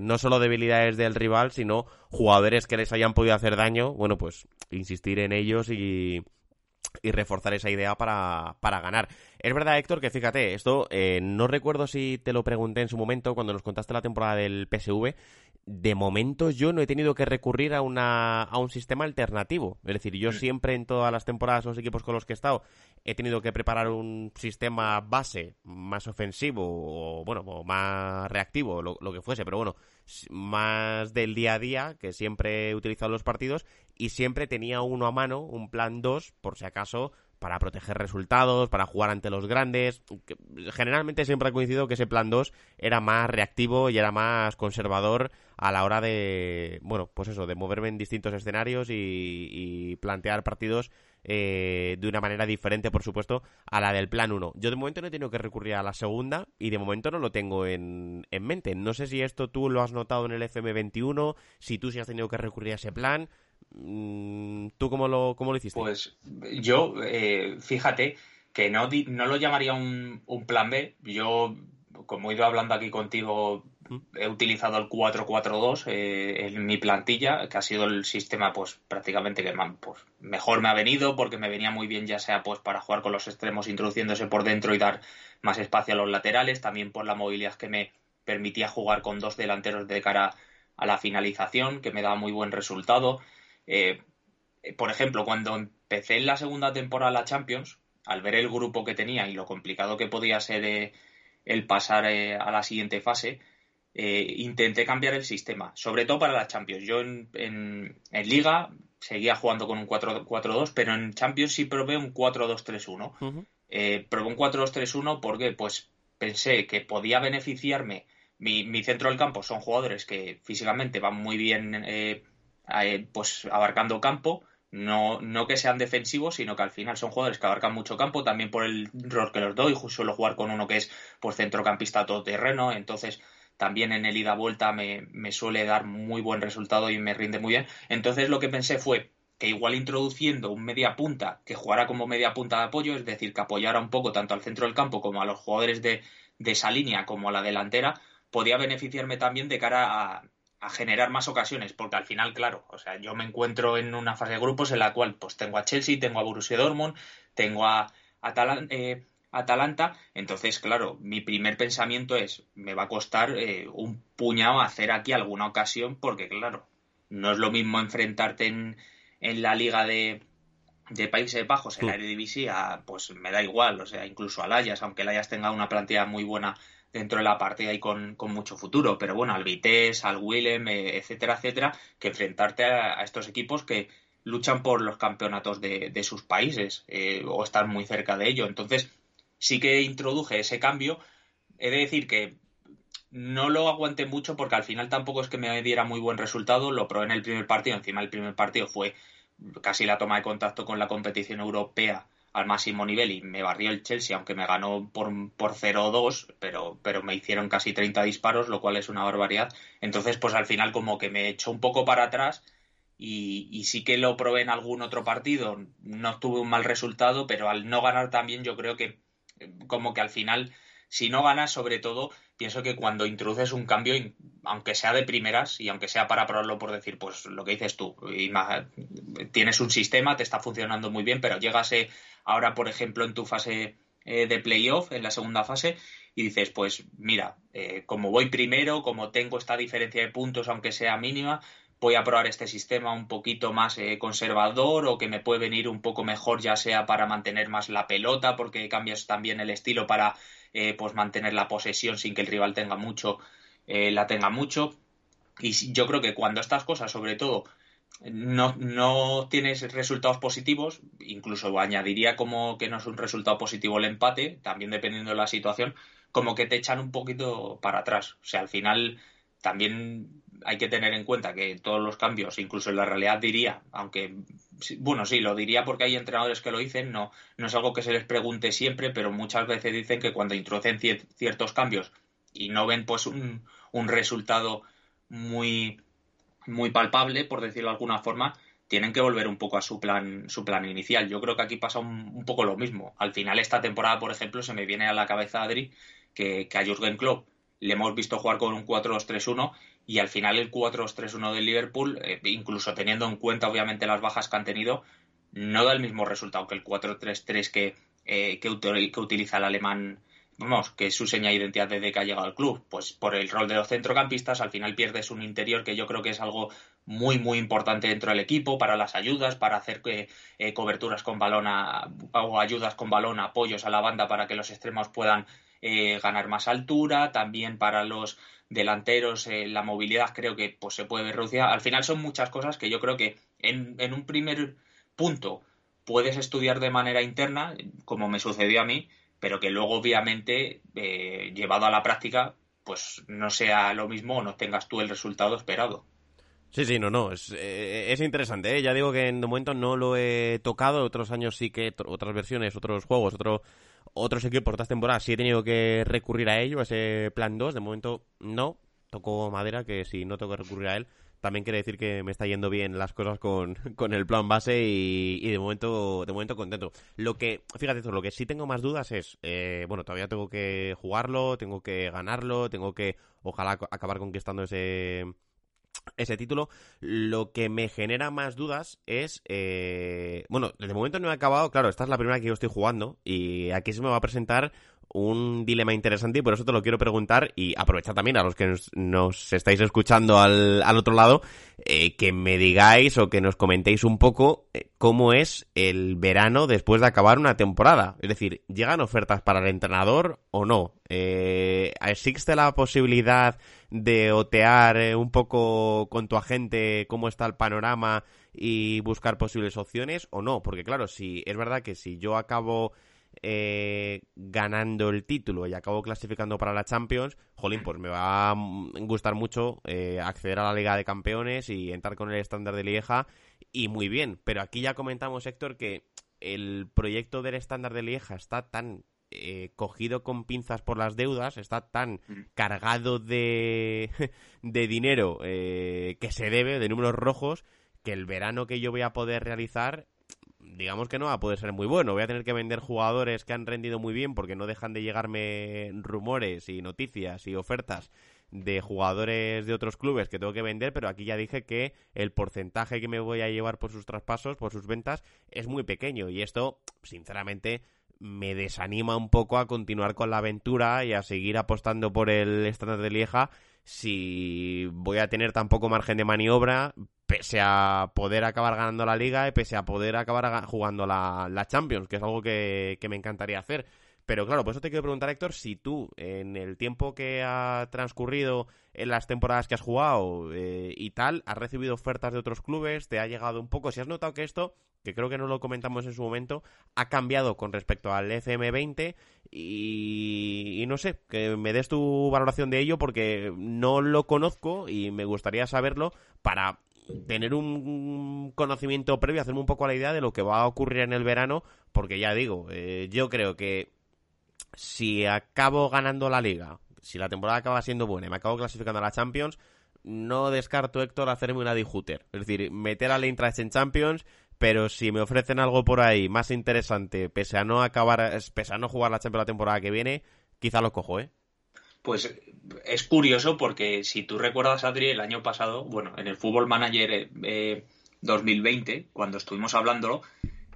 no solo debilidades del rival, sino jugadores que les hayan podido hacer daño, bueno, pues insistir en ellos y y reforzar esa idea para, para, ganar. Es verdad, Héctor, que fíjate, esto eh, no recuerdo si te lo pregunté en su momento cuando nos contaste la temporada del PSV. De momento yo no he tenido que recurrir a, una, a un sistema alternativo. Es decir, yo mm. siempre en todas las temporadas, los equipos con los que he estado, he tenido que preparar un sistema base más ofensivo o, bueno, o más reactivo, lo, lo que fuese, pero bueno, más del día a día, que siempre he utilizado los partidos, y siempre tenía uno a mano, un plan 2, por si acaso para proteger resultados, para jugar ante los grandes. Generalmente siempre ha coincidido que ese plan 2 era más reactivo y era más conservador a la hora de, bueno, pues eso, de moverme en distintos escenarios y, plantear partidos eh, de una manera diferente, por supuesto, a la del plan 1. Yo de momento no he tenido que recurrir a la segunda y de momento no lo tengo en, en mente. No sé si esto tú lo has notado en el FM21, si tú sí has tenido que recurrir a ese plan. Mm, ¿Tú cómo lo, cómo lo hiciste? Pues yo, eh, fíjate que no, no lo llamaría un, un, plan B. Yo, como he ido hablando aquí contigo, mm. he utilizado el 4-4-2 eh, en mi plantilla, que ha sido el sistema pues prácticamente que pues, mejor me ha venido, porque me venía muy bien ya sea pues para jugar con los extremos introduciéndose por dentro y dar más espacio a los laterales, también por la movilidad que me permitía jugar con dos delanteros de cara a la finalización, que me daba muy buen resultado. Eh, por ejemplo, cuando empecé en la segunda temporada la Champions, al ver el grupo que tenía y lo complicado que podía ser eh, el pasar eh, a la siguiente fase, intenté cambiar el sistema, sobre todo para la Champions. Yo en, Liga seguía jugando con un 4-4-2, pero en Champions sí probé un 4-2-3-1. probé un 4-2-3-1 porque pues pensé que podía beneficiarme. Mi, mi, centro del campo son jugadores que físicamente van muy bien eh, pues abarcando campo, no, no que sean defensivos, sino que al final son jugadores que abarcan mucho campo, también por el rol que los doy, suelo jugar con uno que es pues centrocampista todoterreno, entonces también en el ida-vuelta me, me suele dar muy buen resultado y me rinde muy bien. Entonces lo que pensé fue que igual introduciendo un media punta que jugara como media punta de apoyo, es decir, que apoyara un poco tanto al centro del campo como a los jugadores de, de esa línea como a la delantera, podía beneficiarme también de cara a, a generar más ocasiones, porque al final, claro, o sea, yo me encuentro en una fase de grupos en la cual pues tengo a Chelsea, tengo a Borussia Dortmund, tengo a eh, Atalanta, entonces, claro, mi primer pensamiento es, me va a costar eh, un puñado hacer aquí alguna ocasión, porque claro, no es lo mismo enfrentarte en, en la liga de, de Países Bajos, en la Eredivisie, pues me da igual, o sea, incluso al Ajax, aunque el Ajax tenga una plantilla muy buena dentro de la partida y con, mucho futuro. Pero bueno, al Vitesse, al Willem, eh, etcétera, etcétera, que enfrentarte a, estos equipos que luchan por los campeonatos de, de sus países eh, o están muy cerca de ello. Entonces, sí que introduje ese cambio. He de decir que no lo aguanté mucho porque al final tampoco es que me diera muy buen resultado. Lo probé en el primer partido. Encima el primer partido fue casi la toma de contacto con la competición europea al máximo nivel y me barrió el Chelsea, aunque me ganó por, por 0-2, pero, pero me hicieron casi 30 disparos, lo cual es una barbaridad. Entonces, pues al final como que me echó un poco para atrás y, sí que lo probé en algún otro partido, no tuve un mal resultado, pero al no ganar también yo creo que como que al final, si no ganas sobre todo, pienso que cuando introduces un cambio, aunque sea de primeras y aunque sea para probarlo por decir, pues lo que dices tú, tienes un sistema, te está funcionando muy bien, pero llegas ahora, por ejemplo, en tu fase eh, de playoff, en la segunda fase, y dices, pues mira, eh, como voy primero, como tengo esta diferencia de puntos, aunque sea mínima, voy a probar este sistema un poquito más eh, conservador o que me puede venir un poco mejor, ya sea para mantener más la pelota, porque cambias también el estilo para eh, pues mantener la posesión sin que el rival tenga mucho, eh, la tenga mucho. Y yo creo que cuando estas cosas, sobre todo, no, no tienes resultados positivos, incluso añadiría como que no es un resultado positivo el empate, también dependiendo de la situación, como que te echan un poquito para atrás. O sea, al final también hay que tener en cuenta que todos los cambios, incluso en la realidad diría, aunque, bueno, sí, lo diría porque hay entrenadores que lo dicen, no, no es algo que se les pregunte siempre, pero muchas veces dicen que cuando introducen ciertos cambios y no ven pues un, un resultado muy, muy palpable, por decirlo de alguna forma, tienen que volver un poco a su plan, su plan inicial. Yo creo que aquí pasa un, poco lo mismo. Al final, esta temporada, por ejemplo, se me viene a la cabeza Adri que, que a Jürgen Klopp le hemos visto jugar con un 4-2-3-1 y al final el 4-2-3-1 del Liverpool, eh, incluso teniendo en cuenta obviamente las bajas que han tenido, no da el mismo resultado que el 4-3-3 que, eh, que, utiliza el alemán vamos, que es su seña de identidad desde que ha llegado al club. Pues por el rol de los centrocampistas, al final pierdes un interior que yo creo que es algo muy, muy importante dentro del equipo para las ayudas, para hacer eh, coberturas con balón o ayudas con balón, apoyos a la banda para que los extremos puedan eh, ganar más altura, también para los delanteros eh, la movilidad creo que pues, se puede ver reducida. Al final son muchas cosas que yo creo que en, en un primer punto puedes estudiar de manera interna, como me sucedió a mí, pero que luego obviamente eh, llevado a la práctica pues no sea lo mismo o no tengas tú el resultado esperado. Sí, sí, no, no, es, eh, es interesante, ¿eh? ya digo que en de momento no lo he tocado, otros años sí que otras versiones, otros juegos, otro, otros equipos, otras temporadas. Sí he tenido que recurrir a ello, a ese plan 2, de momento no, toco madera que si no tengo que recurrir a él, también quiere decir que me está yendo bien las cosas con, con el plan base y, de momento de momento contento. Lo que, fíjate esto, lo que sí tengo más dudas es, eh, bueno, todavía tengo que jugarlo, tengo que ganarlo, tengo que, ojalá, acabar conquistando ese ese título. Lo que me genera más dudas es. Eh, bueno, de momento no he acabado. Claro, esta es la primera que yo estoy jugando. Y aquí se me va a presentar un dilema interesante y por eso te lo quiero preguntar y aprovechar también a los que nos, estáis escuchando al, al otro lado eh, que me digáis o que nos comentéis un poco eh, cómo es el verano después de acabar una temporada. Es decir, ¿llegan ofertas para el entrenador o no? Eh, ¿Existe la posibilidad de otear un poco con tu agente cómo está el panorama y buscar posibles opciones o no? Porque claro, si es verdad que si yo acabo eh, ganando el título y acabo clasificando para la Champions, jolín, pues me va a gustar mucho eh, acceder a la Liga de Campeones y entrar con el estándar de Lieja y muy bien, pero aquí ya comentamos, Héctor, que el proyecto del estándar de Lieja está tan eh, cogido con pinzas por las deudas, está tan mm. cargado de, de dinero eh, que se debe, de números rojos, que el verano que yo voy a poder realizar digamos que no va a poder ser muy bueno. Voy a tener que vender jugadores que han rendido muy bien porque no dejan de llegarme rumores y noticias y ofertas de jugadores de otros clubes que tengo que vender, pero aquí ya dije que el porcentaje que me voy a llevar por sus traspasos, por sus ventas, es muy pequeño y esto, sinceramente, me desanima un poco a continuar con la aventura y a seguir apostando por el estándar de Lieja si voy a tener tan poco margen de maniobra pese a poder acabar ganando la liga y pese a poder acabar jugando la, la Champions, que es algo que, que, me encantaría hacer. Pero claro, por eso te quiero preguntar, Héctor, si tú, en el tiempo que ha transcurrido en las temporadas que has jugado eh, y tal, has recibido ofertas de otros clubes, te ha llegado un poco, si has notado que esto, que creo que no lo comentamos en su momento, ha cambiado con respecto al FM20 y, no sé, que me des tu valoración de ello porque no lo conozco y me gustaría saberlo para tener un conocimiento previo, hacerme un poco la idea de lo que va a ocurrir en el verano, porque ya digo, eh, yo creo que si acabo ganando la liga, si la temporada acaba siendo buena y me acabo clasificando a la Champions, no descarto, Héctor, hacerme una Hooter. Es decir, meter al Eintracht en Champions, pero si me ofrecen algo por ahí más interesante, pese a no acabar, pese a no jugar la Champions la temporada que viene, quizá lo cojo, ¿eh? Pues es curioso porque si tú recuerdas, Adri, el año pasado, bueno, en el Fútbol Manager 2020, eh, cuando estuvimos hablándolo,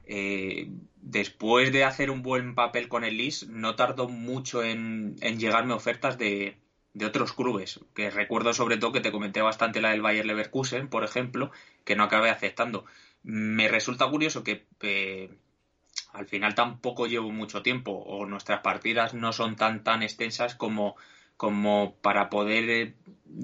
eh, después de hacer un buen papel con el Lis, no tardó mucho en, llegarme ofertas de, otros clubes, que recuerdo sobre todo que te comenté bastante la del Bayer Leverkusen, por ejemplo, que no acabé aceptando. Me resulta curioso que eh, al final tampoco llevo mucho tiempo o nuestras partidas no son tan tan extensas como, como para poder eh,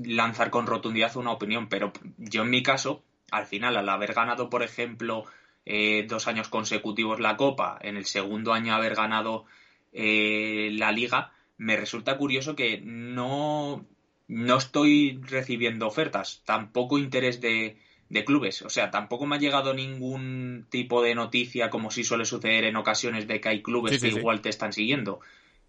lanzar con rotundidad una opinión. Pero yo en mi caso, al final, al haber ganado, por ejemplo, eh, dos años consecutivos la Copa, en el segundo año haber ganado eh, la Liga, me resulta curioso que no, no estoy recibiendo ofertas, tampoco interés de, de clubes. O sea, tampoco me ha llegado ningún tipo de noticia, como si suele suceder en ocasiones, de que hay clubes que igual te están siguiendo.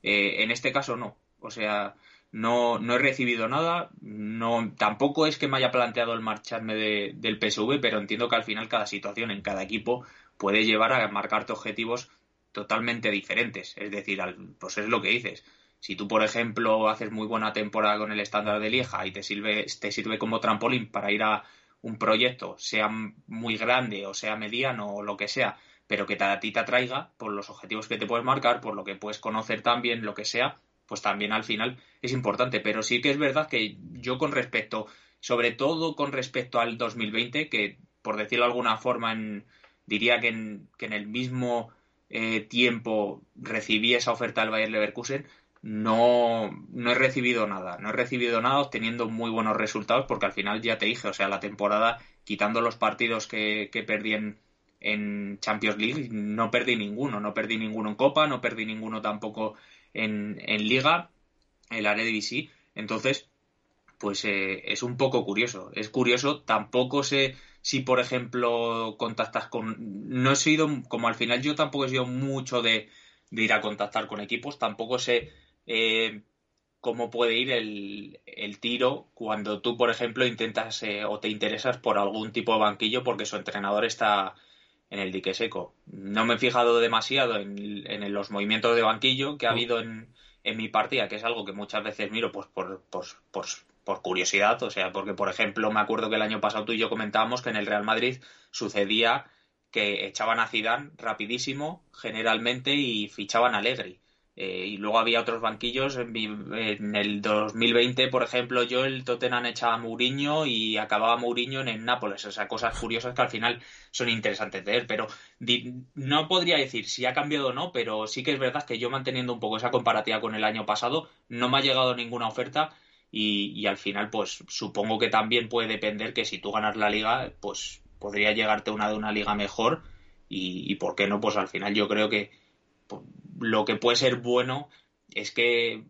Eh, en este caso, no. O sea, no, no he recibido nada. No, tampoco es que me haya planteado el marcharme de, del PSV, pero entiendo que al final cada situación en cada equipo puede llevar a marcarte objetivos totalmente diferentes. Es decir, pues es lo que dices. Si tú, por ejemplo, haces muy buena temporada con el estándar de Lieja y te sirve, te sirve como trampolín para ir a un proyecto, sea muy grande o sea mediano o lo que sea, pero que a ti te atraiga por los objetivos que te puedes marcar, por lo que puedes conocer también, lo que sea, pues también al final es importante. Pero sí que es verdad que yo con respecto, sobre todo con respecto al 2020, que por decirlo de alguna forma, diría que en, que en el mismo eh, tiempo recibí esa oferta del Bayern Leverkusen, no, no he recibido nada. No he recibido nada obteniendo muy buenos resultados porque al final ya te dije, o sea, la temporada, quitando los partidos que, que perdí en, Champions League, no perdí ninguno. No perdí ninguno en Copa, no perdí ninguno tampoco en, Liga, en la Eredivisie. Entonces, pues eh, es un poco curioso. Es curioso, tampoco sé si, por ejemplo, contactas con... No he sido, como al final yo tampoco he sido mucho de, de ir a contactar con equipos, tampoco sé eh, cómo puede ir el, tiro cuando tú, por ejemplo, intentas eh, o te interesas por algún tipo de banquillo porque su entrenador está en el dique seco. No me he fijado demasiado en, los movimientos de banquillo que ha habido en, mi partida, que es algo que muchas veces miro pues por, por, por, curiosidad, o sea, porque, por ejemplo, me acuerdo que el año pasado tú y yo comentábamos que en el Real Madrid sucedía que echaban a Zidane rapidísimo, generalmente, y fichaban a Allegri. Eh, y luego había otros banquillos. En, el 2020, por ejemplo, yo el Tottenham echaba a Mourinho y acababa Mourinho en el Nápoles. O sea, cosas curiosas que al final son interesantes de ver. Pero no podría decir si ha cambiado o no, pero sí que es verdad que yo manteniendo un poco esa comparativa con el año pasado, no me ha llegado ninguna oferta. Y, y al final, pues supongo que también puede depender que si tú ganas la liga, pues podría llegarte una de una liga mejor. Y, y por qué no, pues al final yo creo que lo que puede ser bueno es que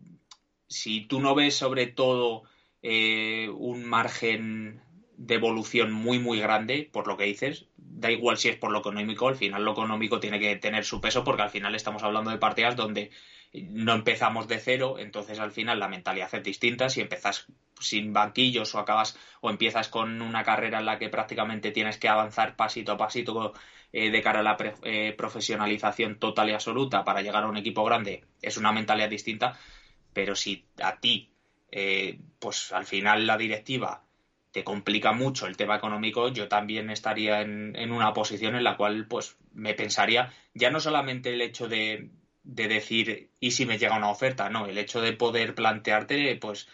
si tú no ves sobre todo eh, un margen de evolución muy muy grande por lo que dices da igual si es por lo económico al final lo económico tiene que tener su peso porque al final estamos hablando de partidas donde no empezamos de cero entonces al final la mentalidad es distinta. Si empiezas sin banquillos o acabas o empiezas con una carrera en la que prácticamente tienes que avanzar pasito a pasito eh, de cara a la eh, profesionalización total y absoluta para llegar a un equipo grande es una mentalidad distinta, pero si a ti, eh, pues al final la directiva te complica mucho el tema económico, yo también estaría en, en, una posición en la cual pues me pensaría ya no solamente el hecho de, de decir y si me llega una oferta, no, el hecho de poder plantearte pues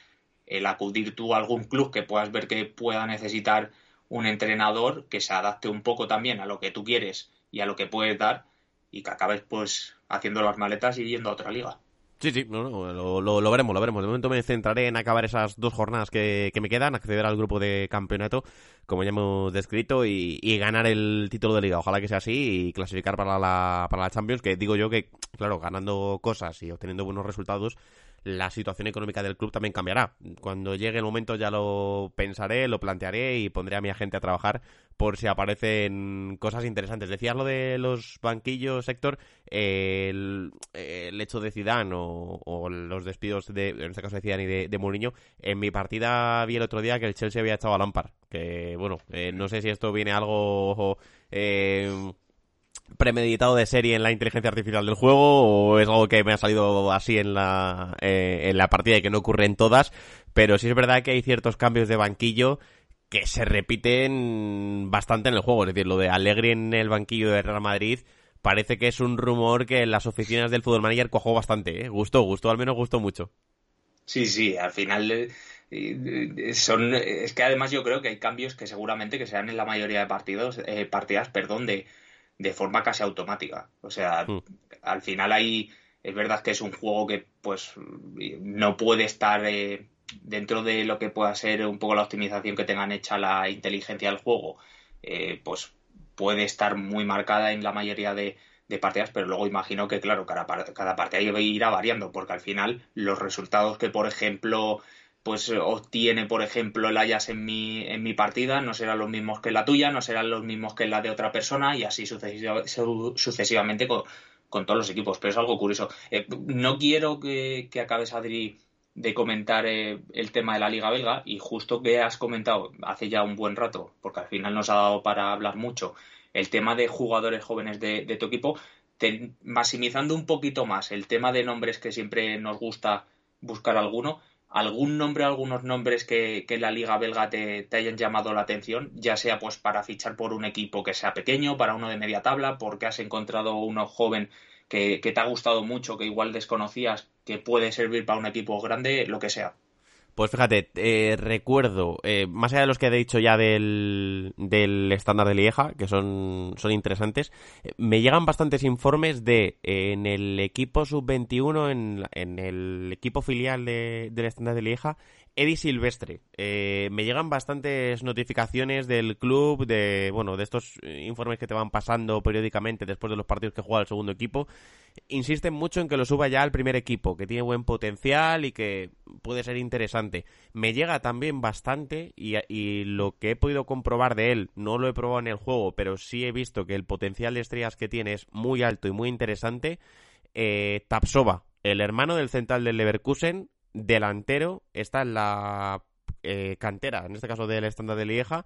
el acudir tú a algún club que puedas ver que pueda necesitar un entrenador que se adapte un poco también a lo que tú quieres y a lo que puedes dar y que acabes pues haciendo las maletas y yendo a otra liga. Sí, sí, no, no, lo, lo, veremos, lo veremos. De momento me centraré en acabar esas dos jornadas que, que me quedan, acceder al grupo de campeonato, como ya hemos descrito, y, y, ganar el título de liga. Ojalá que sea así y clasificar para la, para la Champions, que digo yo que, claro, ganando cosas y obteniendo buenos resultados, la situación económica del club también cambiará. Cuando llegue el momento ya lo pensaré, lo plantearé y pondré a mi agente a trabajar por si aparecen cosas interesantes. Decías lo de los banquillos, Héctor, el, hecho de Zidane o, los despidos de, en este caso de Zidane y de, de, Mourinho. En mi partida vi el otro día que el Chelsea había echado a Lampard, que bueno, eh, no sé si esto viene algo... Eh, premeditado de serie en la inteligencia artificial del juego o es algo que me ha salido así en la, eh, en la partida y que no ocurre en todas, pero sí es verdad que hay ciertos cambios de banquillo que se repiten bastante en el juego, es decir, lo de Alegri en el banquillo de Real Madrid parece que es un rumor que en las oficinas del Fútbol Manager cojó bastante, ¿eh? Gustó, gustó, al menos gustó mucho. Sí, sí, al final eh, eh, son es que además yo creo que hay cambios que seguramente que sean en la mayoría de partidos partidas, perdón, de de forma casi automática. O sea, hmm. al final ahí es verdad que es un juego que pues no puede estar eh, dentro de lo que pueda ser un poco la optimización que tengan hecha la inteligencia del juego, eh, pues puede estar muy marcada en la mayoría de, de partidas, pero luego imagino que, claro, cada, cada partida irá variando, porque al final los resultados que, por ejemplo, pues obtiene, por ejemplo, el Ajax en mi, en mi partida, no serán los mismos que la tuya, no serán los mismos que la de otra persona y así sucesivamente con, todos los equipos. Pero es algo curioso. Eh, no quiero que, que, acabes, Adri, de comentar eh, el tema de la Liga Belga y justo que has comentado hace ya un buen rato, porque al final nos ha dado para hablar mucho, el tema de jugadores jóvenes de, de tu equipo, maximizando un poquito más el tema de nombres que siempre nos gusta buscar alguno algún nombre, algunos nombres que, que la liga belga te, te, hayan llamado la atención, ya sea pues para fichar por un equipo que sea pequeño, para uno de media tabla, porque has encontrado uno joven que, que te ha gustado mucho, que igual desconocías, que puede servir para un equipo grande, lo que sea. Pues fíjate, eh, recuerdo, eh, más allá de los que he dicho ya del, del estándar de Lieja, que son, son interesantes, eh, me llegan bastantes informes de en el equipo sub-21, en, en, el equipo filial de, del estándar de Lieja, Eddie Silvestre. Eh, me llegan bastantes notificaciones del club, de bueno, de estos informes que te van pasando periódicamente después de los partidos que juega el segundo equipo. Insisten mucho en que lo suba ya al primer equipo, que tiene buen potencial y que puede ser interesante. Me llega también bastante y, y lo que he podido comprobar de él, no lo he probado en el juego, pero sí he visto que el potencial de estrellas que tiene es muy alto y muy interesante. Eh, Tapsova, el hermano del central del Leverkusen, delantero, está en la eh, cantera, en este caso del estándar de Lieja,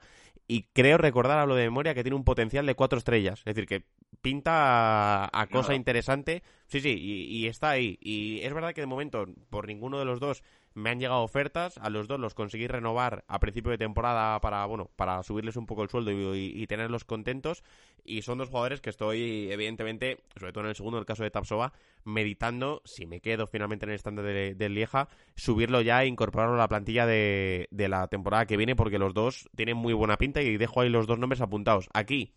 y creo recordar, hablo de memoria, que tiene un potencial de cuatro estrellas. Es decir, que pinta a, a cosa interesante. Sí, sí, y, y, está ahí. Y es verdad que de momento, por ninguno de los dos me han llegado ofertas. A los dos los conseguí renovar a principio de temporada para, bueno, para subirles un poco el sueldo y, tenerlos contentos. Y son dos jugadores que estoy, evidentemente, sobre todo en el segundo, el caso de Tapsova, meditando, si me quedo finalmente en el estándar de, de, Lieja, subirlo ya e incorporarlo a la plantilla de, de la temporada que viene, porque los dos tienen muy buena pinta y dejo ahí los dos nombres apuntados. Aquí,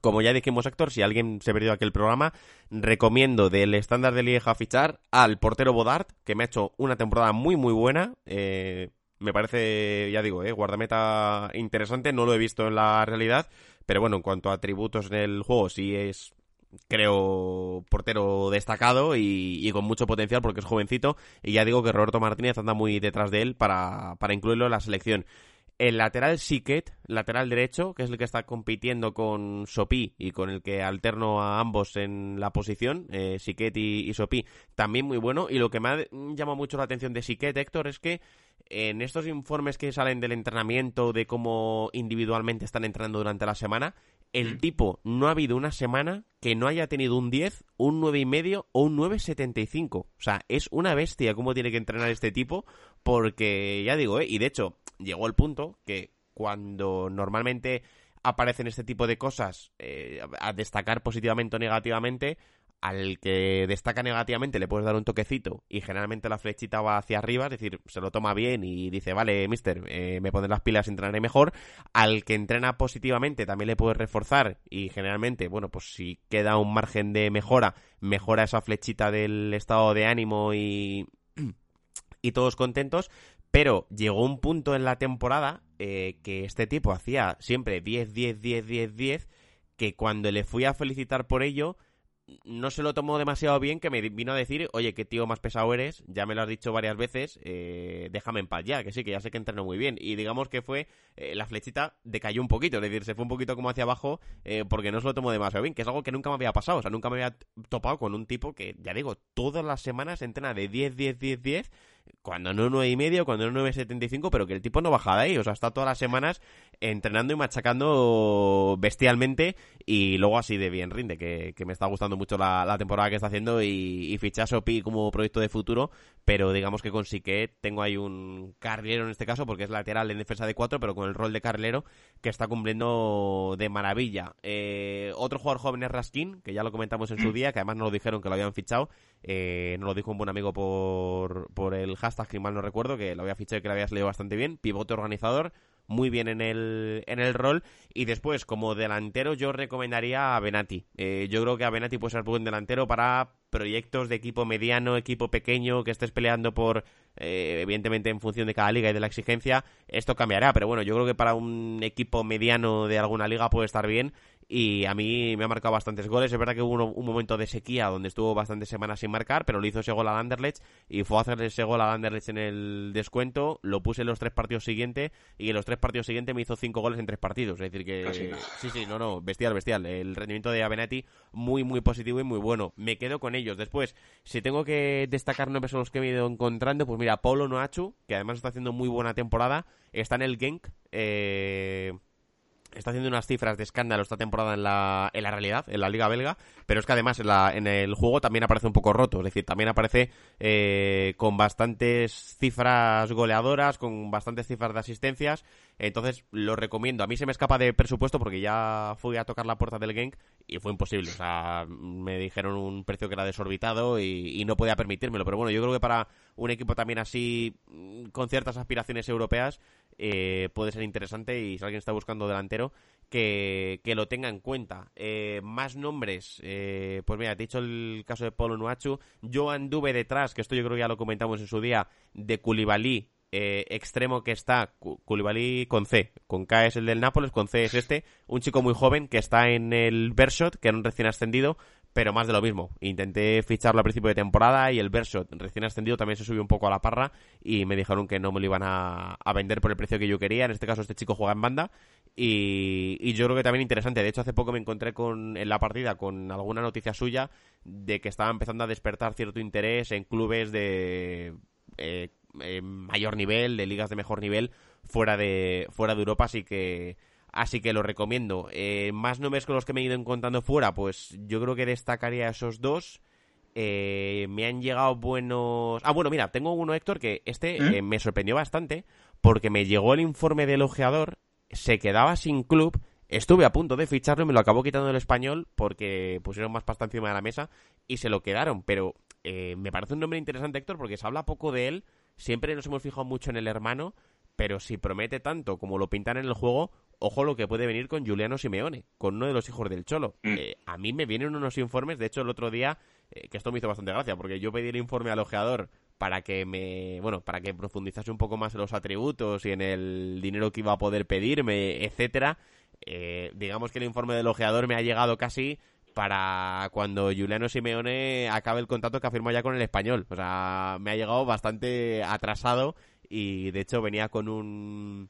como ya dijimos, Héctor, si alguien se perdió aquel programa, recomiendo del estándar de Lieja fichar al portero Bodart, que me ha hecho una temporada muy, muy buena. Eh, me parece, ya digo, eh, guardameta interesante, no lo he visto en la realidad, pero bueno, en cuanto a atributos en el juego, sí es, creo, portero destacado y, y, con mucho potencial porque es jovencito. Y ya digo que Roberto Martínez anda muy detrás de él para, para incluirlo en la selección. El lateral Siquet, lateral derecho, que es el que está compitiendo con Sopí y con el que alterno a ambos en la posición, eh, y, y también muy bueno. Y lo que me ha llamado mucho la atención de Siquet, Héctor, es que en estos informes que salen del entrenamiento, de cómo individualmente están entrenando durante la semana, el tipo no ha habido una semana que no haya tenido un 10, un 9,5 o un 9,75. O sea, es una bestia cómo tiene que entrenar este tipo, porque ya digo, ¿eh? y de hecho, llegó el punto que cuando normalmente aparecen este tipo de cosas eh, a destacar positivamente o negativamente, al que destaca negativamente le puedes dar un toquecito y generalmente la flechita va hacia arriba, es decir, se lo toma bien y dice, vale, mister, eh, me pones las pilas, entrenaré mejor. Al que entrena positivamente también le puedes reforzar y generalmente, bueno, pues si queda un margen de mejora, mejora esa flechita del estado de ánimo y, y todos contentos. Pero llegó un punto en la temporada eh, que este tipo hacía siempre 10, 10, 10, 10, 10, que cuando le fui a felicitar por ello, no se lo tomó demasiado bien que me vino a decir, oye, qué tío más pesado eres, ya me lo has dicho varias veces, eh, déjame en paz ya, que sí, que ya sé que entreno muy bien. Y digamos que fue, eh, la flechita decayó un poquito, es decir, se fue un poquito como hacia abajo eh, porque no se lo tomó demasiado bien, que es algo que nunca me había pasado, o sea, nunca me había topado con un tipo que, ya digo, todas las semanas entrena de 10, 10, 10, 10 cuando no 9 y medio, cuando no 9.75, pero que el tipo no baja de ahí, o sea, está todas las semanas entrenando y machacando bestialmente y luego así de bien rinde, que, que me está gustando mucho la, la, temporada que está haciendo y, y fichar Sopi como proyecto de futuro, pero digamos que con Sique tengo ahí un carrilero en este caso, porque es lateral en defensa de 4, pero con el rol de carrilero que está cumpliendo de maravilla. Eh, otro jugador joven es Raskin, que ya lo comentamos en su día, que además nos lo dijeron que lo habían fichado, eh, nos lo dijo un buen amigo por, por el hashtag que mal no recuerdo, que lo había fichado y que lo habías leído bastante bien, pivote organizador, muy bien en el, en el rol. Y después, como delantero, yo recomendaría a Benati. Eh, yo creo que a Benati puede ser buen delantero para proyectos de equipo mediano, equipo pequeño, que estés peleando por, eh, evidentemente en función de cada liga y de la exigencia, esto cambiará. Pero bueno, yo creo que para un equipo mediano de alguna liga puede estar bien y a mí me ha marcado bastantes goles. Es verdad que hubo un, un, momento de sequía donde estuvo bastantes semanas sin marcar, pero le hizo ese gol al Anderlecht y fue a hacer ese gol al Anderlecht en el descuento. Lo puse en los tres partidos siguientes y en los tres partidos siguientes me hizo cinco goles en tres partidos. Es decir, que Casi. sí, sí, no, no, bestial, bestial. El rendimiento de Avenati muy, muy positivo y muy bueno. Me quedo con ellos. Después, si tengo que destacar nombres son los que me he ido encontrando, pues mira, Paulo Noachu, que además está haciendo muy buena temporada, está en el Genk. Eh está haciendo unas cifras de escándalo esta temporada en la, en la realidad, en la liga belga, pero es que además en, la, en el juego también aparece un poco roto, es decir, también aparece eh, con bastantes cifras goleadoras, con bastantes cifras de asistencias, entonces lo recomiendo. A mí se me escapa de presupuesto porque ya fui a tocar la puerta del Genk y fue imposible, o sea, me dijeron un precio que era desorbitado y, y no podía permitírmelo, pero bueno, yo creo que para un equipo también así, mm, con ciertas aspiraciones europeas, eh, puede ser interesante y si alguien está buscando delantero, que, lo tenga en cuenta. Eh, más nombres, eh, pues mira, te he dicho el caso de Polo Nuachu, yo anduve detrás, que esto yo creo que ya lo comentamos en su día, de Koulibaly, extremo que está, Koulibaly con C, con K es el del Nápoles, con C es este, un chico muy joven que está en el Bershot, que era un recién ascendido, pero más de lo mismo. Intenté ficharlo a principio de temporada y el verso recién ascendido también se subió un poco a la parra y me dijeron que no me lo iban a, vender por el precio que yo quería. En este caso este chico juega en banda y, yo creo que también interesante. De hecho hace poco me encontré con, en la partida con alguna noticia suya de que estaba empezando a despertar cierto interés en clubes de eh, mayor nivel, de ligas de mejor nivel fuera de, fuera de Europa, así que Así que lo recomiendo. Eh, más nombres con los que me he ido encontrando fuera, pues yo creo que destacaría esos dos. Eh, me han llegado buenos. Ah, bueno, mira, tengo uno, Héctor, que este ¿Eh? me sorprendió bastante porque me llegó el informe del ojeador, se quedaba sin club. Estuve a punto de ficharlo y me lo acabó quitando el español porque pusieron más pasta encima de la mesa y se lo quedaron. Pero me parece un nombre interesante, Héctor, porque se habla poco de él. Siempre nos hemos fijado mucho en el hermano, pero si promete tanto como lo pintan en el juego, ojo lo que puede venir con Juliano Simeone, con uno de los hijos del Cholo. Mm. Eh, a mí me vienen unos informes, de hecho el otro día, eh, que esto me hizo bastante gracia, porque yo pedí el informe al ojeador para que me, bueno, para que profundizase un poco más en los atributos y en el dinero que iba a poder pedirme, etcétera. Eh, digamos que el informe del ojeador me ha llegado casi para cuando Juliano Simeone acabe el contrato que ha firmado ya con el español. O sea, me ha llegado bastante atrasado y de hecho venía con un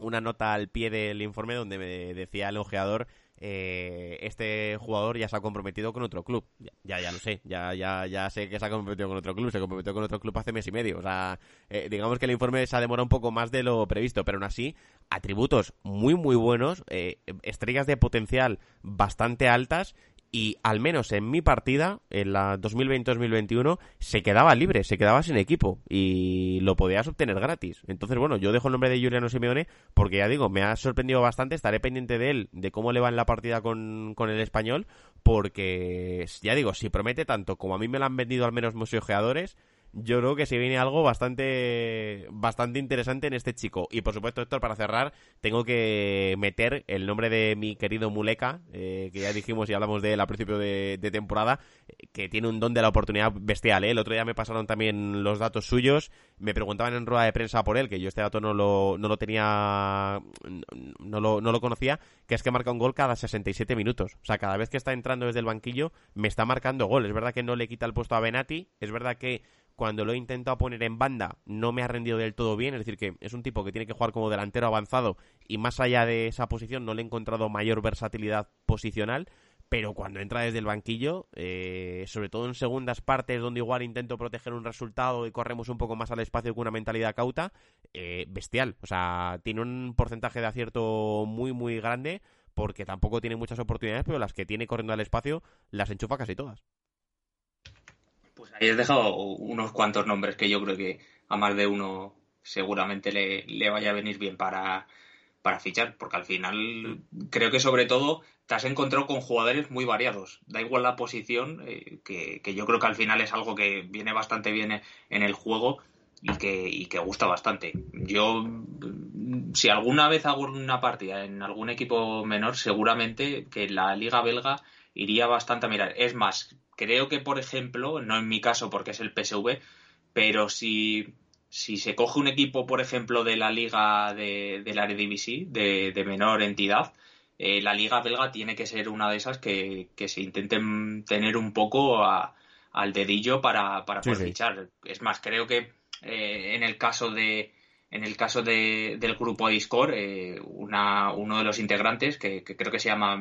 una nota al pie del informe donde me decía el ojeador eh, este jugador ya se ha comprometido con otro club. Ya, ya, lo sé, ya, ya, ya sé que se ha comprometido con otro club, se comprometió con otro club hace mes y medio. O sea, eh, digamos que el informe se ha demorado un poco más de lo previsto, pero aún así, atributos muy, muy buenos, eh, estrellas de potencial bastante altas y al menos en mi partida, en la 2020-2021, se quedaba libre, se quedaba sin equipo y lo podías obtener gratis. Entonces, bueno, yo dejo el nombre de Juliano Simeone porque ya digo, me ha sorprendido bastante, estaré pendiente de él, de cómo le va en la partida con, con el español, porque ya digo, si promete tanto como a mí me lo han vendido al menos museojeadores, yo creo que se viene algo bastante bastante interesante en este chico. Y por supuesto, Héctor, para cerrar, tengo que meter el nombre de mi querido Muleca, eh, que ya dijimos y hablamos de él a principio de, temporada, que tiene un don de la oportunidad bestial. ¿eh? El otro día me pasaron también los datos suyos, me preguntaban en rueda de prensa por él, que yo este dato no lo, no lo tenía, no lo, no lo conocía, que es que marca un gol cada 67 minutos. O sea, cada vez que está entrando desde el banquillo, me está marcando gol. Es verdad que no le quita el puesto a Benati, es verdad que cuando lo he intentado poner en banda no me ha rendido del todo bien, es decir, que es un tipo que tiene que jugar como delantero avanzado y más allá de esa posición no le he encontrado mayor versatilidad posicional, pero cuando entra desde el banquillo, eh, sobre todo en segundas partes donde igual intento proteger un resultado y corremos un poco más al espacio con una mentalidad cauta, eh, bestial, o sea, tiene un porcentaje de acierto muy muy grande porque tampoco tiene muchas oportunidades, pero las que tiene corriendo al espacio las enchufa casi todas. Pues ahí has dejado unos cuantos nombres que yo creo que a más de uno seguramente le, vaya a venir bien para, fichar, porque al final creo que sobre todo te has encontrado con jugadores muy variados. Da igual la posición, eh, que, yo creo que al final es algo que viene bastante bien en el juego y que, y que gusta bastante. Yo, si alguna vez hago una partida en algún equipo menor, seguramente que la liga belga iría bastante a mirar. Es más, creo que, por ejemplo, no en mi caso porque es el PSV, pero si, si se coge un equipo, por ejemplo, de la liga de, de la Eredivisie, de, de menor entidad, eh, la liga belga tiene que ser una de esas que, se intenten tener un poco al dedillo para, para poder fichar. Es más, creo que eh, en el caso de en el caso de, del grupo Discord, eh, una, uno de los integrantes, que, creo que se llama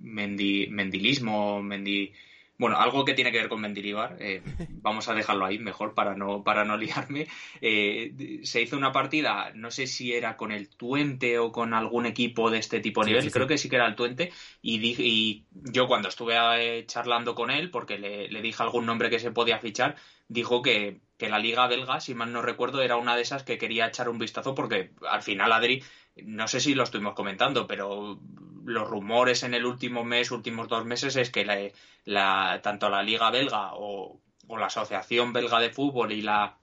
Mendilismo, Mendi, bueno, algo que tiene que ver con Mendilibar, eh, vamos a dejarlo ahí mejor para no, para no liarme. Eh, se hizo una partida, no sé si era con el Tuente o con algún equipo de este tipo de nivel, creo que sí que era el Tuente, y, y yo cuando estuve eh, charlando con él, porque le, le, dije algún nombre que se podía fichar, dijo que, que la liga belga, si mal no recuerdo, era una de esas que quería echar un vistazo porque al final Adri no sé si lo estuvimos comentando, pero los rumores en el último mes, últimos dos meses, es que la, tanto la Liga Belga o, la Asociación Belga de Fútbol y la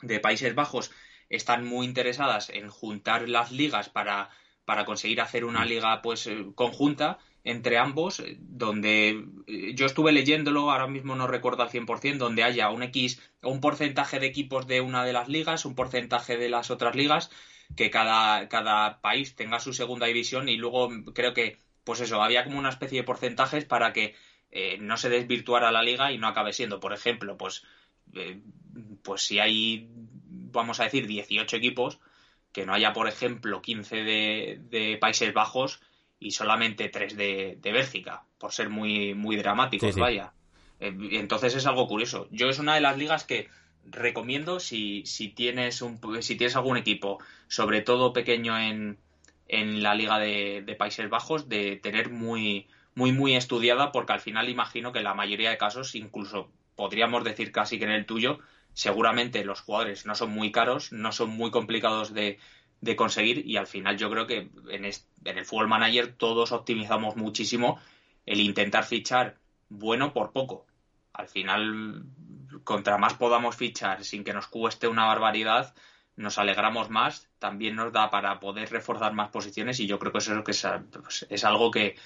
de Países Bajos están muy interesadas en juntar las ligas para, para conseguir hacer una liga pues eh, conjunta entre ambos, eh, donde eh, yo estuve leyéndolo, ahora mismo no recuerdo al 100%, donde haya un X, un porcentaje de equipos de una de las ligas, un porcentaje de las otras ligas, que cada, cada país tenga su segunda división y luego creo que, pues eso, había como una especie de porcentajes para que eh, no se desvirtuara la liga y no acabe siendo, por ejemplo, pues, eh, pues si hay, vamos a decir, 18 equipos, que no haya, por ejemplo, 15 de, de Países Bajos y solamente 3 de, de Bélgica, por ser muy, muy dramáticos, vaya. Eh, entonces es algo curioso. Yo es una de las ligas que recomiendo si, tienes un, si tienes algún equipo, sobre todo pequeño en, en la Liga de, Países Bajos, de tener muy, estudiada, porque al final imagino que en la mayoría de casos, incluso podríamos decir casi que en el tuyo, seguramente los jugadores no son muy caros, no son muy complicados de, de conseguir y al final yo creo que en, en el Fútbol Manager todos optimizamos muchísimo el intentar fichar bueno por poco. Al final contra más podamos fichar sin que nos cueste una barbaridad, nos alegramos más, también nos da para poder reforzar más posiciones y yo creo que eso es, pues, es algo que,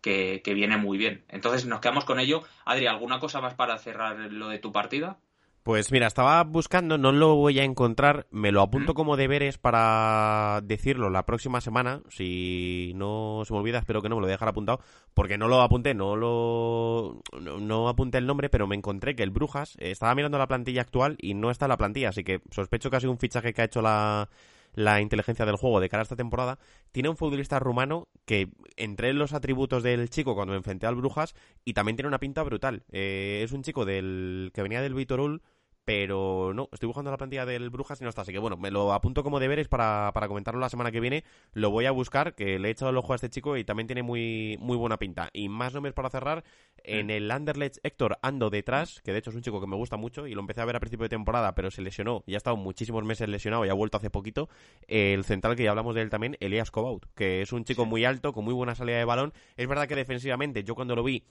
que, viene muy bien. Entonces nos quedamos con ello. Adri, ¿alguna cosa más para cerrar lo de tu partida? Pues mira, estaba buscando, no lo voy a encontrar, me lo apunto como deberes para decirlo la próxima semana, si no se me olvida, espero que no me lo dejar apuntado, porque no lo apunté, no lo no, apunté el nombre, pero me encontré que el Brujas estaba mirando la plantilla actual y no está en la plantilla, así que sospecho que ha sido un fichaje que ha hecho la, la inteligencia del juego de cara a esta temporada, tiene un futbolista rumano que entre los atributos del chico cuando me enfrenté al Brujas y también tiene una pinta brutal. Eh, es un chico del que venía del Vitorul pero no, estoy buscando la plantilla del Brujas y no está. Así que bueno, me lo apunto como deberes para, para comentarlo la semana que viene. Lo voy a buscar, que le he echado el ojo a este chico y también tiene muy, muy buena pinta. Y más nombres para cerrar, en el Anderlecht Héctor ando detrás, que de hecho es un chico que me gusta mucho y lo empecé a ver a principio de temporada, pero se lesionó y ha estado muchísimos meses lesionado y ha vuelto hace poquito. El central que ya hablamos de él también, Elias Kobaut, que es un chico muy alto, con muy buena salida de balón. Es verdad que defensivamente, yo cuando lo vi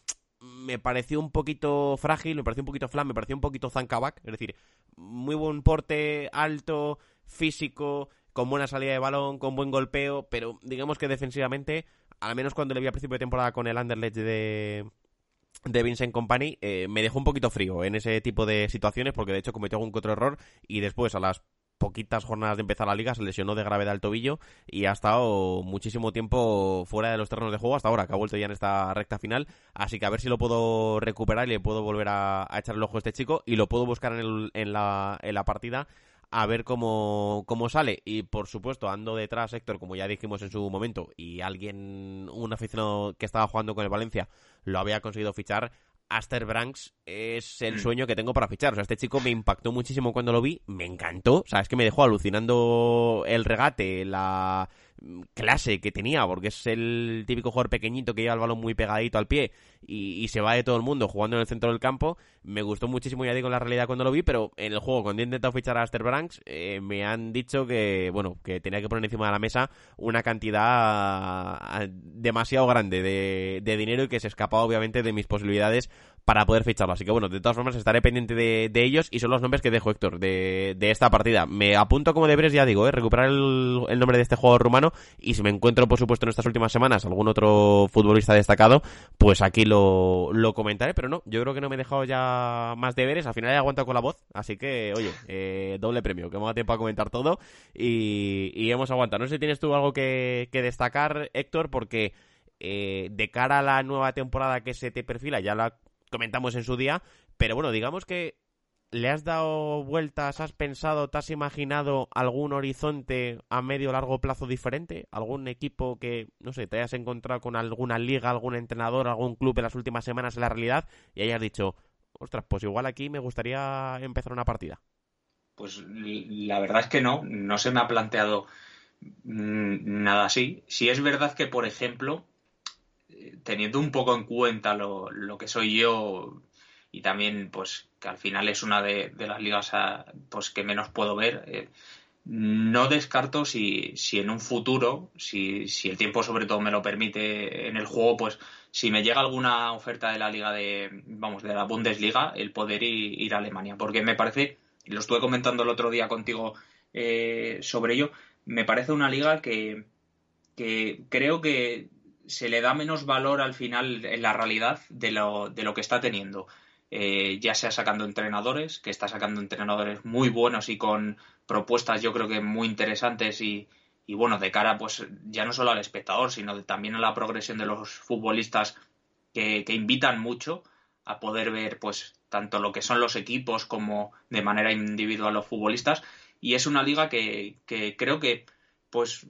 me pareció un poquito frágil, me pareció un poquito flan, me pareció un poquito zancabac, es decir, muy buen porte, alto, físico, con buena salida de balón, con buen golpeo, pero digamos que defensivamente, al menos cuando le vi a principio de temporada con el Anderlecht de, de Vincent Company, eh, me dejó un poquito frío en ese tipo de situaciones, porque de hecho cometió algún otro error y después a las poquitas jornadas de empezar la liga se lesionó de gravedad el tobillo y ha estado muchísimo tiempo fuera de los terrenos de juego hasta ahora, que ha vuelto ya en esta recta final. Así que a ver si lo puedo recuperar y le puedo volver a, echar el ojo a este chico y lo puedo buscar en, en, la, en la partida a ver cómo, cómo sale. Y por supuesto, ando detrás, Héctor, como ya dijimos en su momento, y alguien, un aficionado que estaba jugando con el Valencia, lo había conseguido fichar. Aster Branks es el mm. sueño que tengo para fichar. O sea, este chico me impactó muchísimo cuando lo vi, me encantó. O sea, es que me dejó alucinando el regate, la clase que tenía, porque es el típico jugador pequeñito que lleva el balón muy pegadito al pie y, se va de todo el mundo jugando en el centro del campo. Me gustó muchísimo, ya digo, la realidad cuando lo vi, pero en el juego, cuando he intentado fichar a Aster Branks, eh, me han dicho que, bueno, que tenía que poner encima de la mesa una cantidad ah, demasiado grande de, de dinero y que se escapaba obviamente de mis posibilidades para poder ficharlo. Así que bueno, de todas formas estaré pendiente de, ellos y son los nombres que dejo, Héctor, de, de esta partida. Me apunto como deberes, ya digo, ¿eh? recuperar el, nombre de este juego rumano y si me encuentro, por supuesto, en estas últimas semanas algún otro futbolista destacado, pues aquí lo, lo comentaré, pero no, yo creo que no me he dejado ya más deberes, al final he aguantado con la voz, así que, oye, eh, doble premio, que me da tiempo a comentar todo y, y hemos aguantado. No sé si tienes tú algo que, que destacar, Héctor, porque... Eh, de cara a la nueva temporada que se te perfila, ya la comentamos en su día, pero bueno, digamos que ¿le has dado vueltas, has pensado, te has imaginado algún horizonte a medio o largo plazo diferente? ¿Algún equipo que, no sé, te hayas encontrado con alguna liga, algún entrenador, algún club en las últimas semanas en la realidad y hayas dicho, ostras, pues igual aquí me gustaría empezar una partida? Pues la verdad es que no, no se me ha planteado mm, nada así. Si es verdad que, por ejemplo, teniendo un poco en cuenta lo, lo que soy yo y también pues que al final es una de, las ligas pues que menos puedo ver eh, no descarto si, si en un futuro si, si el tiempo sobre todo me lo permite en el juego pues si me llega alguna oferta de la liga de vamos de la Bundesliga el poder ir, a Alemania. Porque me parece y lo estuve comentando el otro día contigo eh, sobre ello me parece una liga que que creo que se le da menos valor al final en la realidad de lo, de lo que está teniendo. Eh, ya sea sacando entrenadores, que está sacando entrenadores muy buenos y con propuestas yo creo que muy interesantes y, bueno, de cara pues ya no solo al espectador, sino también a la progresión de los futbolistas que, invitan mucho a poder ver pues tanto lo que son los equipos como de manera individual los futbolistas y es una liga que, que creo que pues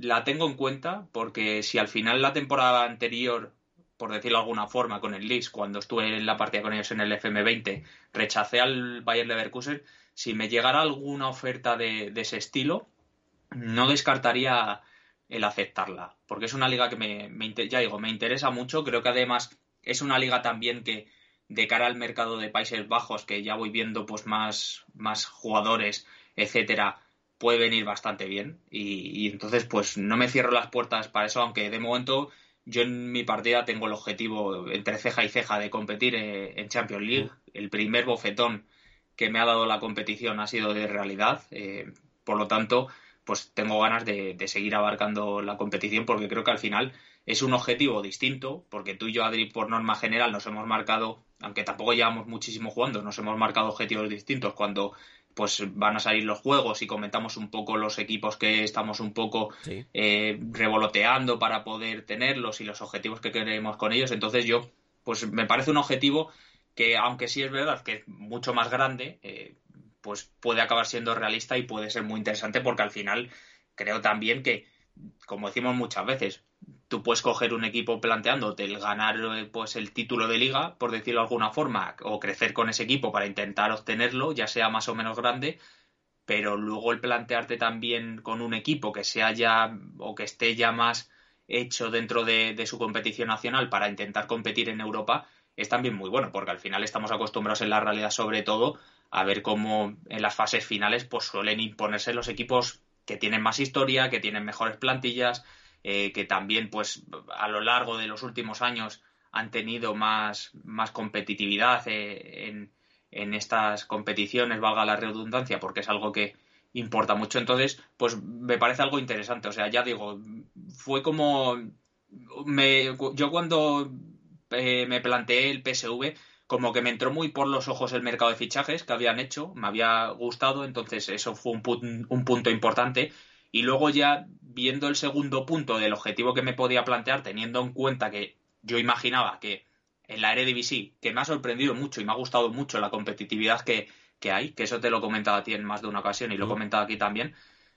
la tengo en cuenta porque si al final la temporada anterior por decirlo de alguna forma, con el Leeds, cuando estuve en la partida con ellos en el FM20, rechacé al Bayern Leverkusen, si me llegara alguna oferta de, ese estilo, no descartaría el aceptarla, porque es una liga que me, ya digo, me interesa mucho, creo que además es una liga también que de cara al mercado de Países Bajos, que ya voy viendo pues más, más jugadores, etcétera, puede venir bastante bien y, y entonces pues no me cierro las puertas para eso, aunque de momento yo en mi partida tengo el objetivo entre ceja y ceja de competir eh, en Champions League. El primer bofetón que me ha dado la competición ha sido de realidad. Eh, por lo tanto, pues tengo ganas de, seguir abarcando la competición porque creo que al final es un objetivo distinto, porque tú y yo, Adri, por norma general nos hemos marcado, aunque tampoco llevamos muchísimo jugando, nos hemos marcado objetivos distintos cuando pues van a salir los juegos y comentamos un poco los equipos que estamos un poco eh, revoloteando para poder tenerlos y los objetivos que queremos con ellos. Entonces yo, pues me parece un objetivo que, aunque sí es verdad que es mucho más grande, eh, pues puede acabar siendo realista y puede ser muy interesante porque al final creo también que, como decimos muchas veces, tú puedes coger un equipo planteándote el ganar eh, pues el título de liga, por decirlo de alguna forma, o crecer con ese equipo para intentar obtenerlo, ya sea más o menos grande, pero luego el plantearte también con un equipo que sea ya o que esté ya más hecho dentro de, su competición nacional para intentar competir en Europa es también muy bueno, porque al final estamos acostumbrados en la realidad sobre todo a ver cómo en las fases finales pues suelen imponerse los equipos que tienen más historia, que tienen mejores plantillas, eh, que también pues a lo largo de los últimos años han tenido más, más competitividad eh, en, en, estas competiciones, valga la redundancia, porque es algo que importa mucho. Entonces, pues me parece algo interesante. O sea, ya digo, fue como me, yo cuando eh, me planteé el PSV, como que me entró muy por los ojos el mercado de fichajes que habían hecho, me había gustado, entonces eso fue un, un punto importante y luego ya viendo el segundo punto del objetivo que me podía plantear, teniendo en cuenta que yo imaginaba que en la Eredivisie, que me ha sorprendido mucho y me ha gustado mucho la competitividad que, hay, que eso te lo he comentado a ti en más de una ocasión y lo he comentado aquí también,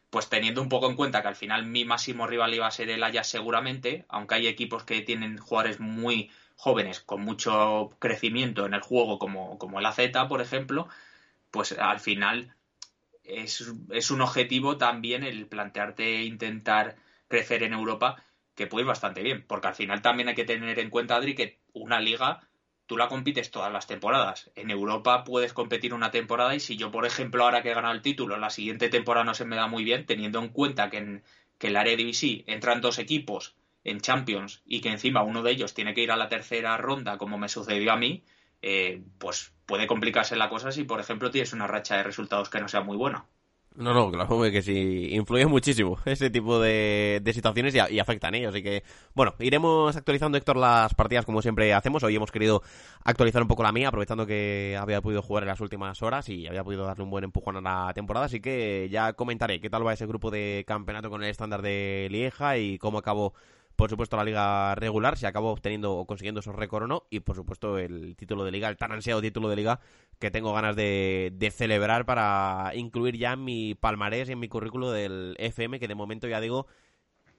pues teniendo un poco en cuenta que al final mi máximo rival iba a ser el Ajax seguramente, aunque hay equipos que tienen jugadores muy jóvenes con mucho crecimiento en el juego como, como el AZ, por ejemplo, pues al final es, un objetivo también el plantearte intentar crecer en Europa que puede ir bastante bien, porque al final también hay que tener en cuenta, Adri, que una liga tú la compites todas las temporadas. En Europa puedes competir una temporada y si yo, por ejemplo, ahora que he ganado el título, la siguiente temporada no se me da muy bien, teniendo en cuenta que en, que el área de entran dos equipos en Champions y que encima uno de ellos tiene que ir a la tercera ronda, como me sucedió a mí, eh, pues puede complicarse la cosa si, por ejemplo, tienes una racha de resultados que no sea muy buena. No, no, claro que sí, influye muchísimo ese tipo de, situaciones y, afectan ellos. Así que, bueno, iremos actualizando, Héctor, las partidas como siempre hacemos. Hoy hemos querido actualizar un poco la mía, aprovechando que había podido jugar en las últimas horas y había podido darle un buen empujón a la temporada. Así que ya comentaré qué tal va ese grupo de campeonato con el estándar de Lieja y cómo acabó por supuesto la liga regular, si acabo obteniendo o consiguiendo esos récords o no, y por supuesto el título de liga, el tan ansiado título de liga que tengo ganas de, celebrar para incluir ya en mi palmarés y en mi currículo del FM, que de momento ya digo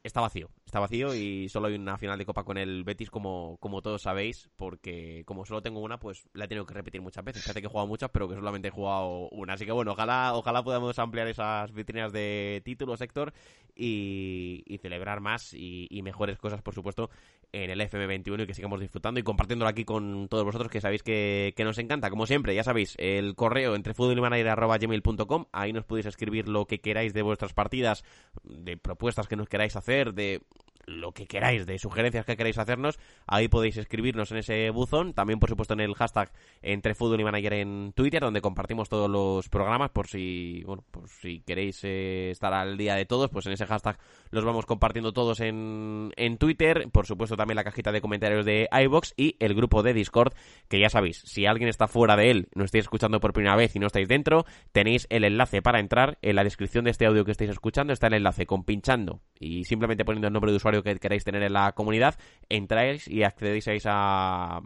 está vacío. Está vacío y solo hay una final de Copa con el Betis, como, como todos sabéis, porque como solo tengo una, pues la he tenido que repetir muchas veces. Fíjate que he jugado muchas, pero que solamente he jugado una. Así que bueno, ojalá, ojalá podamos ampliar esas vitrinas de títulos, Héctor, y, celebrar más y, mejores cosas, por supuesto, en el FM21 y que sigamos disfrutando y compartiéndolo aquí con todos vosotros, que sabéis que, que nos encanta. Como siempre, ya sabéis, el correo entre futbolimanager.gmail.com, ahí nos podéis escribir lo que queráis de vuestras partidas, de propuestas que nos queráis hacer, de lo que queráis, de sugerencias que queráis hacernos, ahí podéis escribirnos en ese buzón, también por supuesto en el hashtag entre fútbol y manager en Twitter, donde compartimos todos los programas, por si, bueno, por si queréis eh, estar al día de todos, pues en ese hashtag los vamos compartiendo todos en, en Twitter, por supuesto también la cajita de comentarios de iBox y el grupo de Discord, que ya sabéis, si alguien está fuera de él, no estáis escuchando por primera vez y no estáis dentro, tenéis el enlace para entrar en la descripción de este audio que estáis escuchando, está el enlace con pinchando y simplemente poniendo el nombre de usuario que queráis tener en la comunidad, entráis y accedéis a,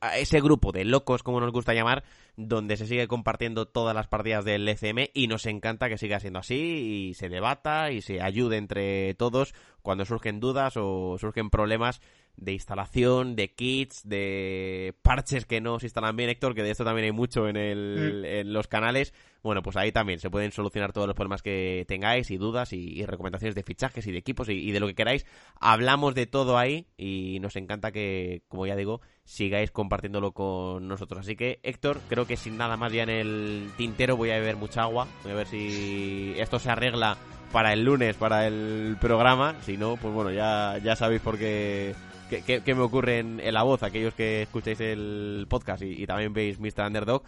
a ese grupo de locos, como nos gusta llamar, donde se sigue compartiendo todas las partidas del ECM y nos encanta que siga siendo así y se debata y se ayude entre todos cuando surgen dudas o surgen problemas de instalación, de kits, de parches que no se instalan bien, Héctor, que de esto también hay mucho en, el, mm. en los canales. Bueno, pues ahí también se pueden solucionar todos los problemas que tengáis y dudas y, recomendaciones de fichajes y de equipos y, de lo que queráis. Hablamos de todo ahí y nos encanta que, como ya digo, sigáis compartiéndolo con nosotros. Así que, Héctor, creo que sin nada más ya en el tintero voy a beber mucha agua. Voy a ver si esto se arregla para el lunes, para el programa. Si no, pues bueno, ya, ya sabéis por qué que, me ocurre en, la voz, aquellos que escucháis el podcast y, también veis Mr. Underdog.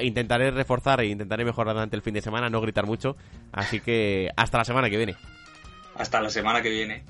intentaré reforzar e intentaré mejorar durante el fin de semana, no gritar mucho. Así que hasta la semana que viene. Hasta la semana que viene.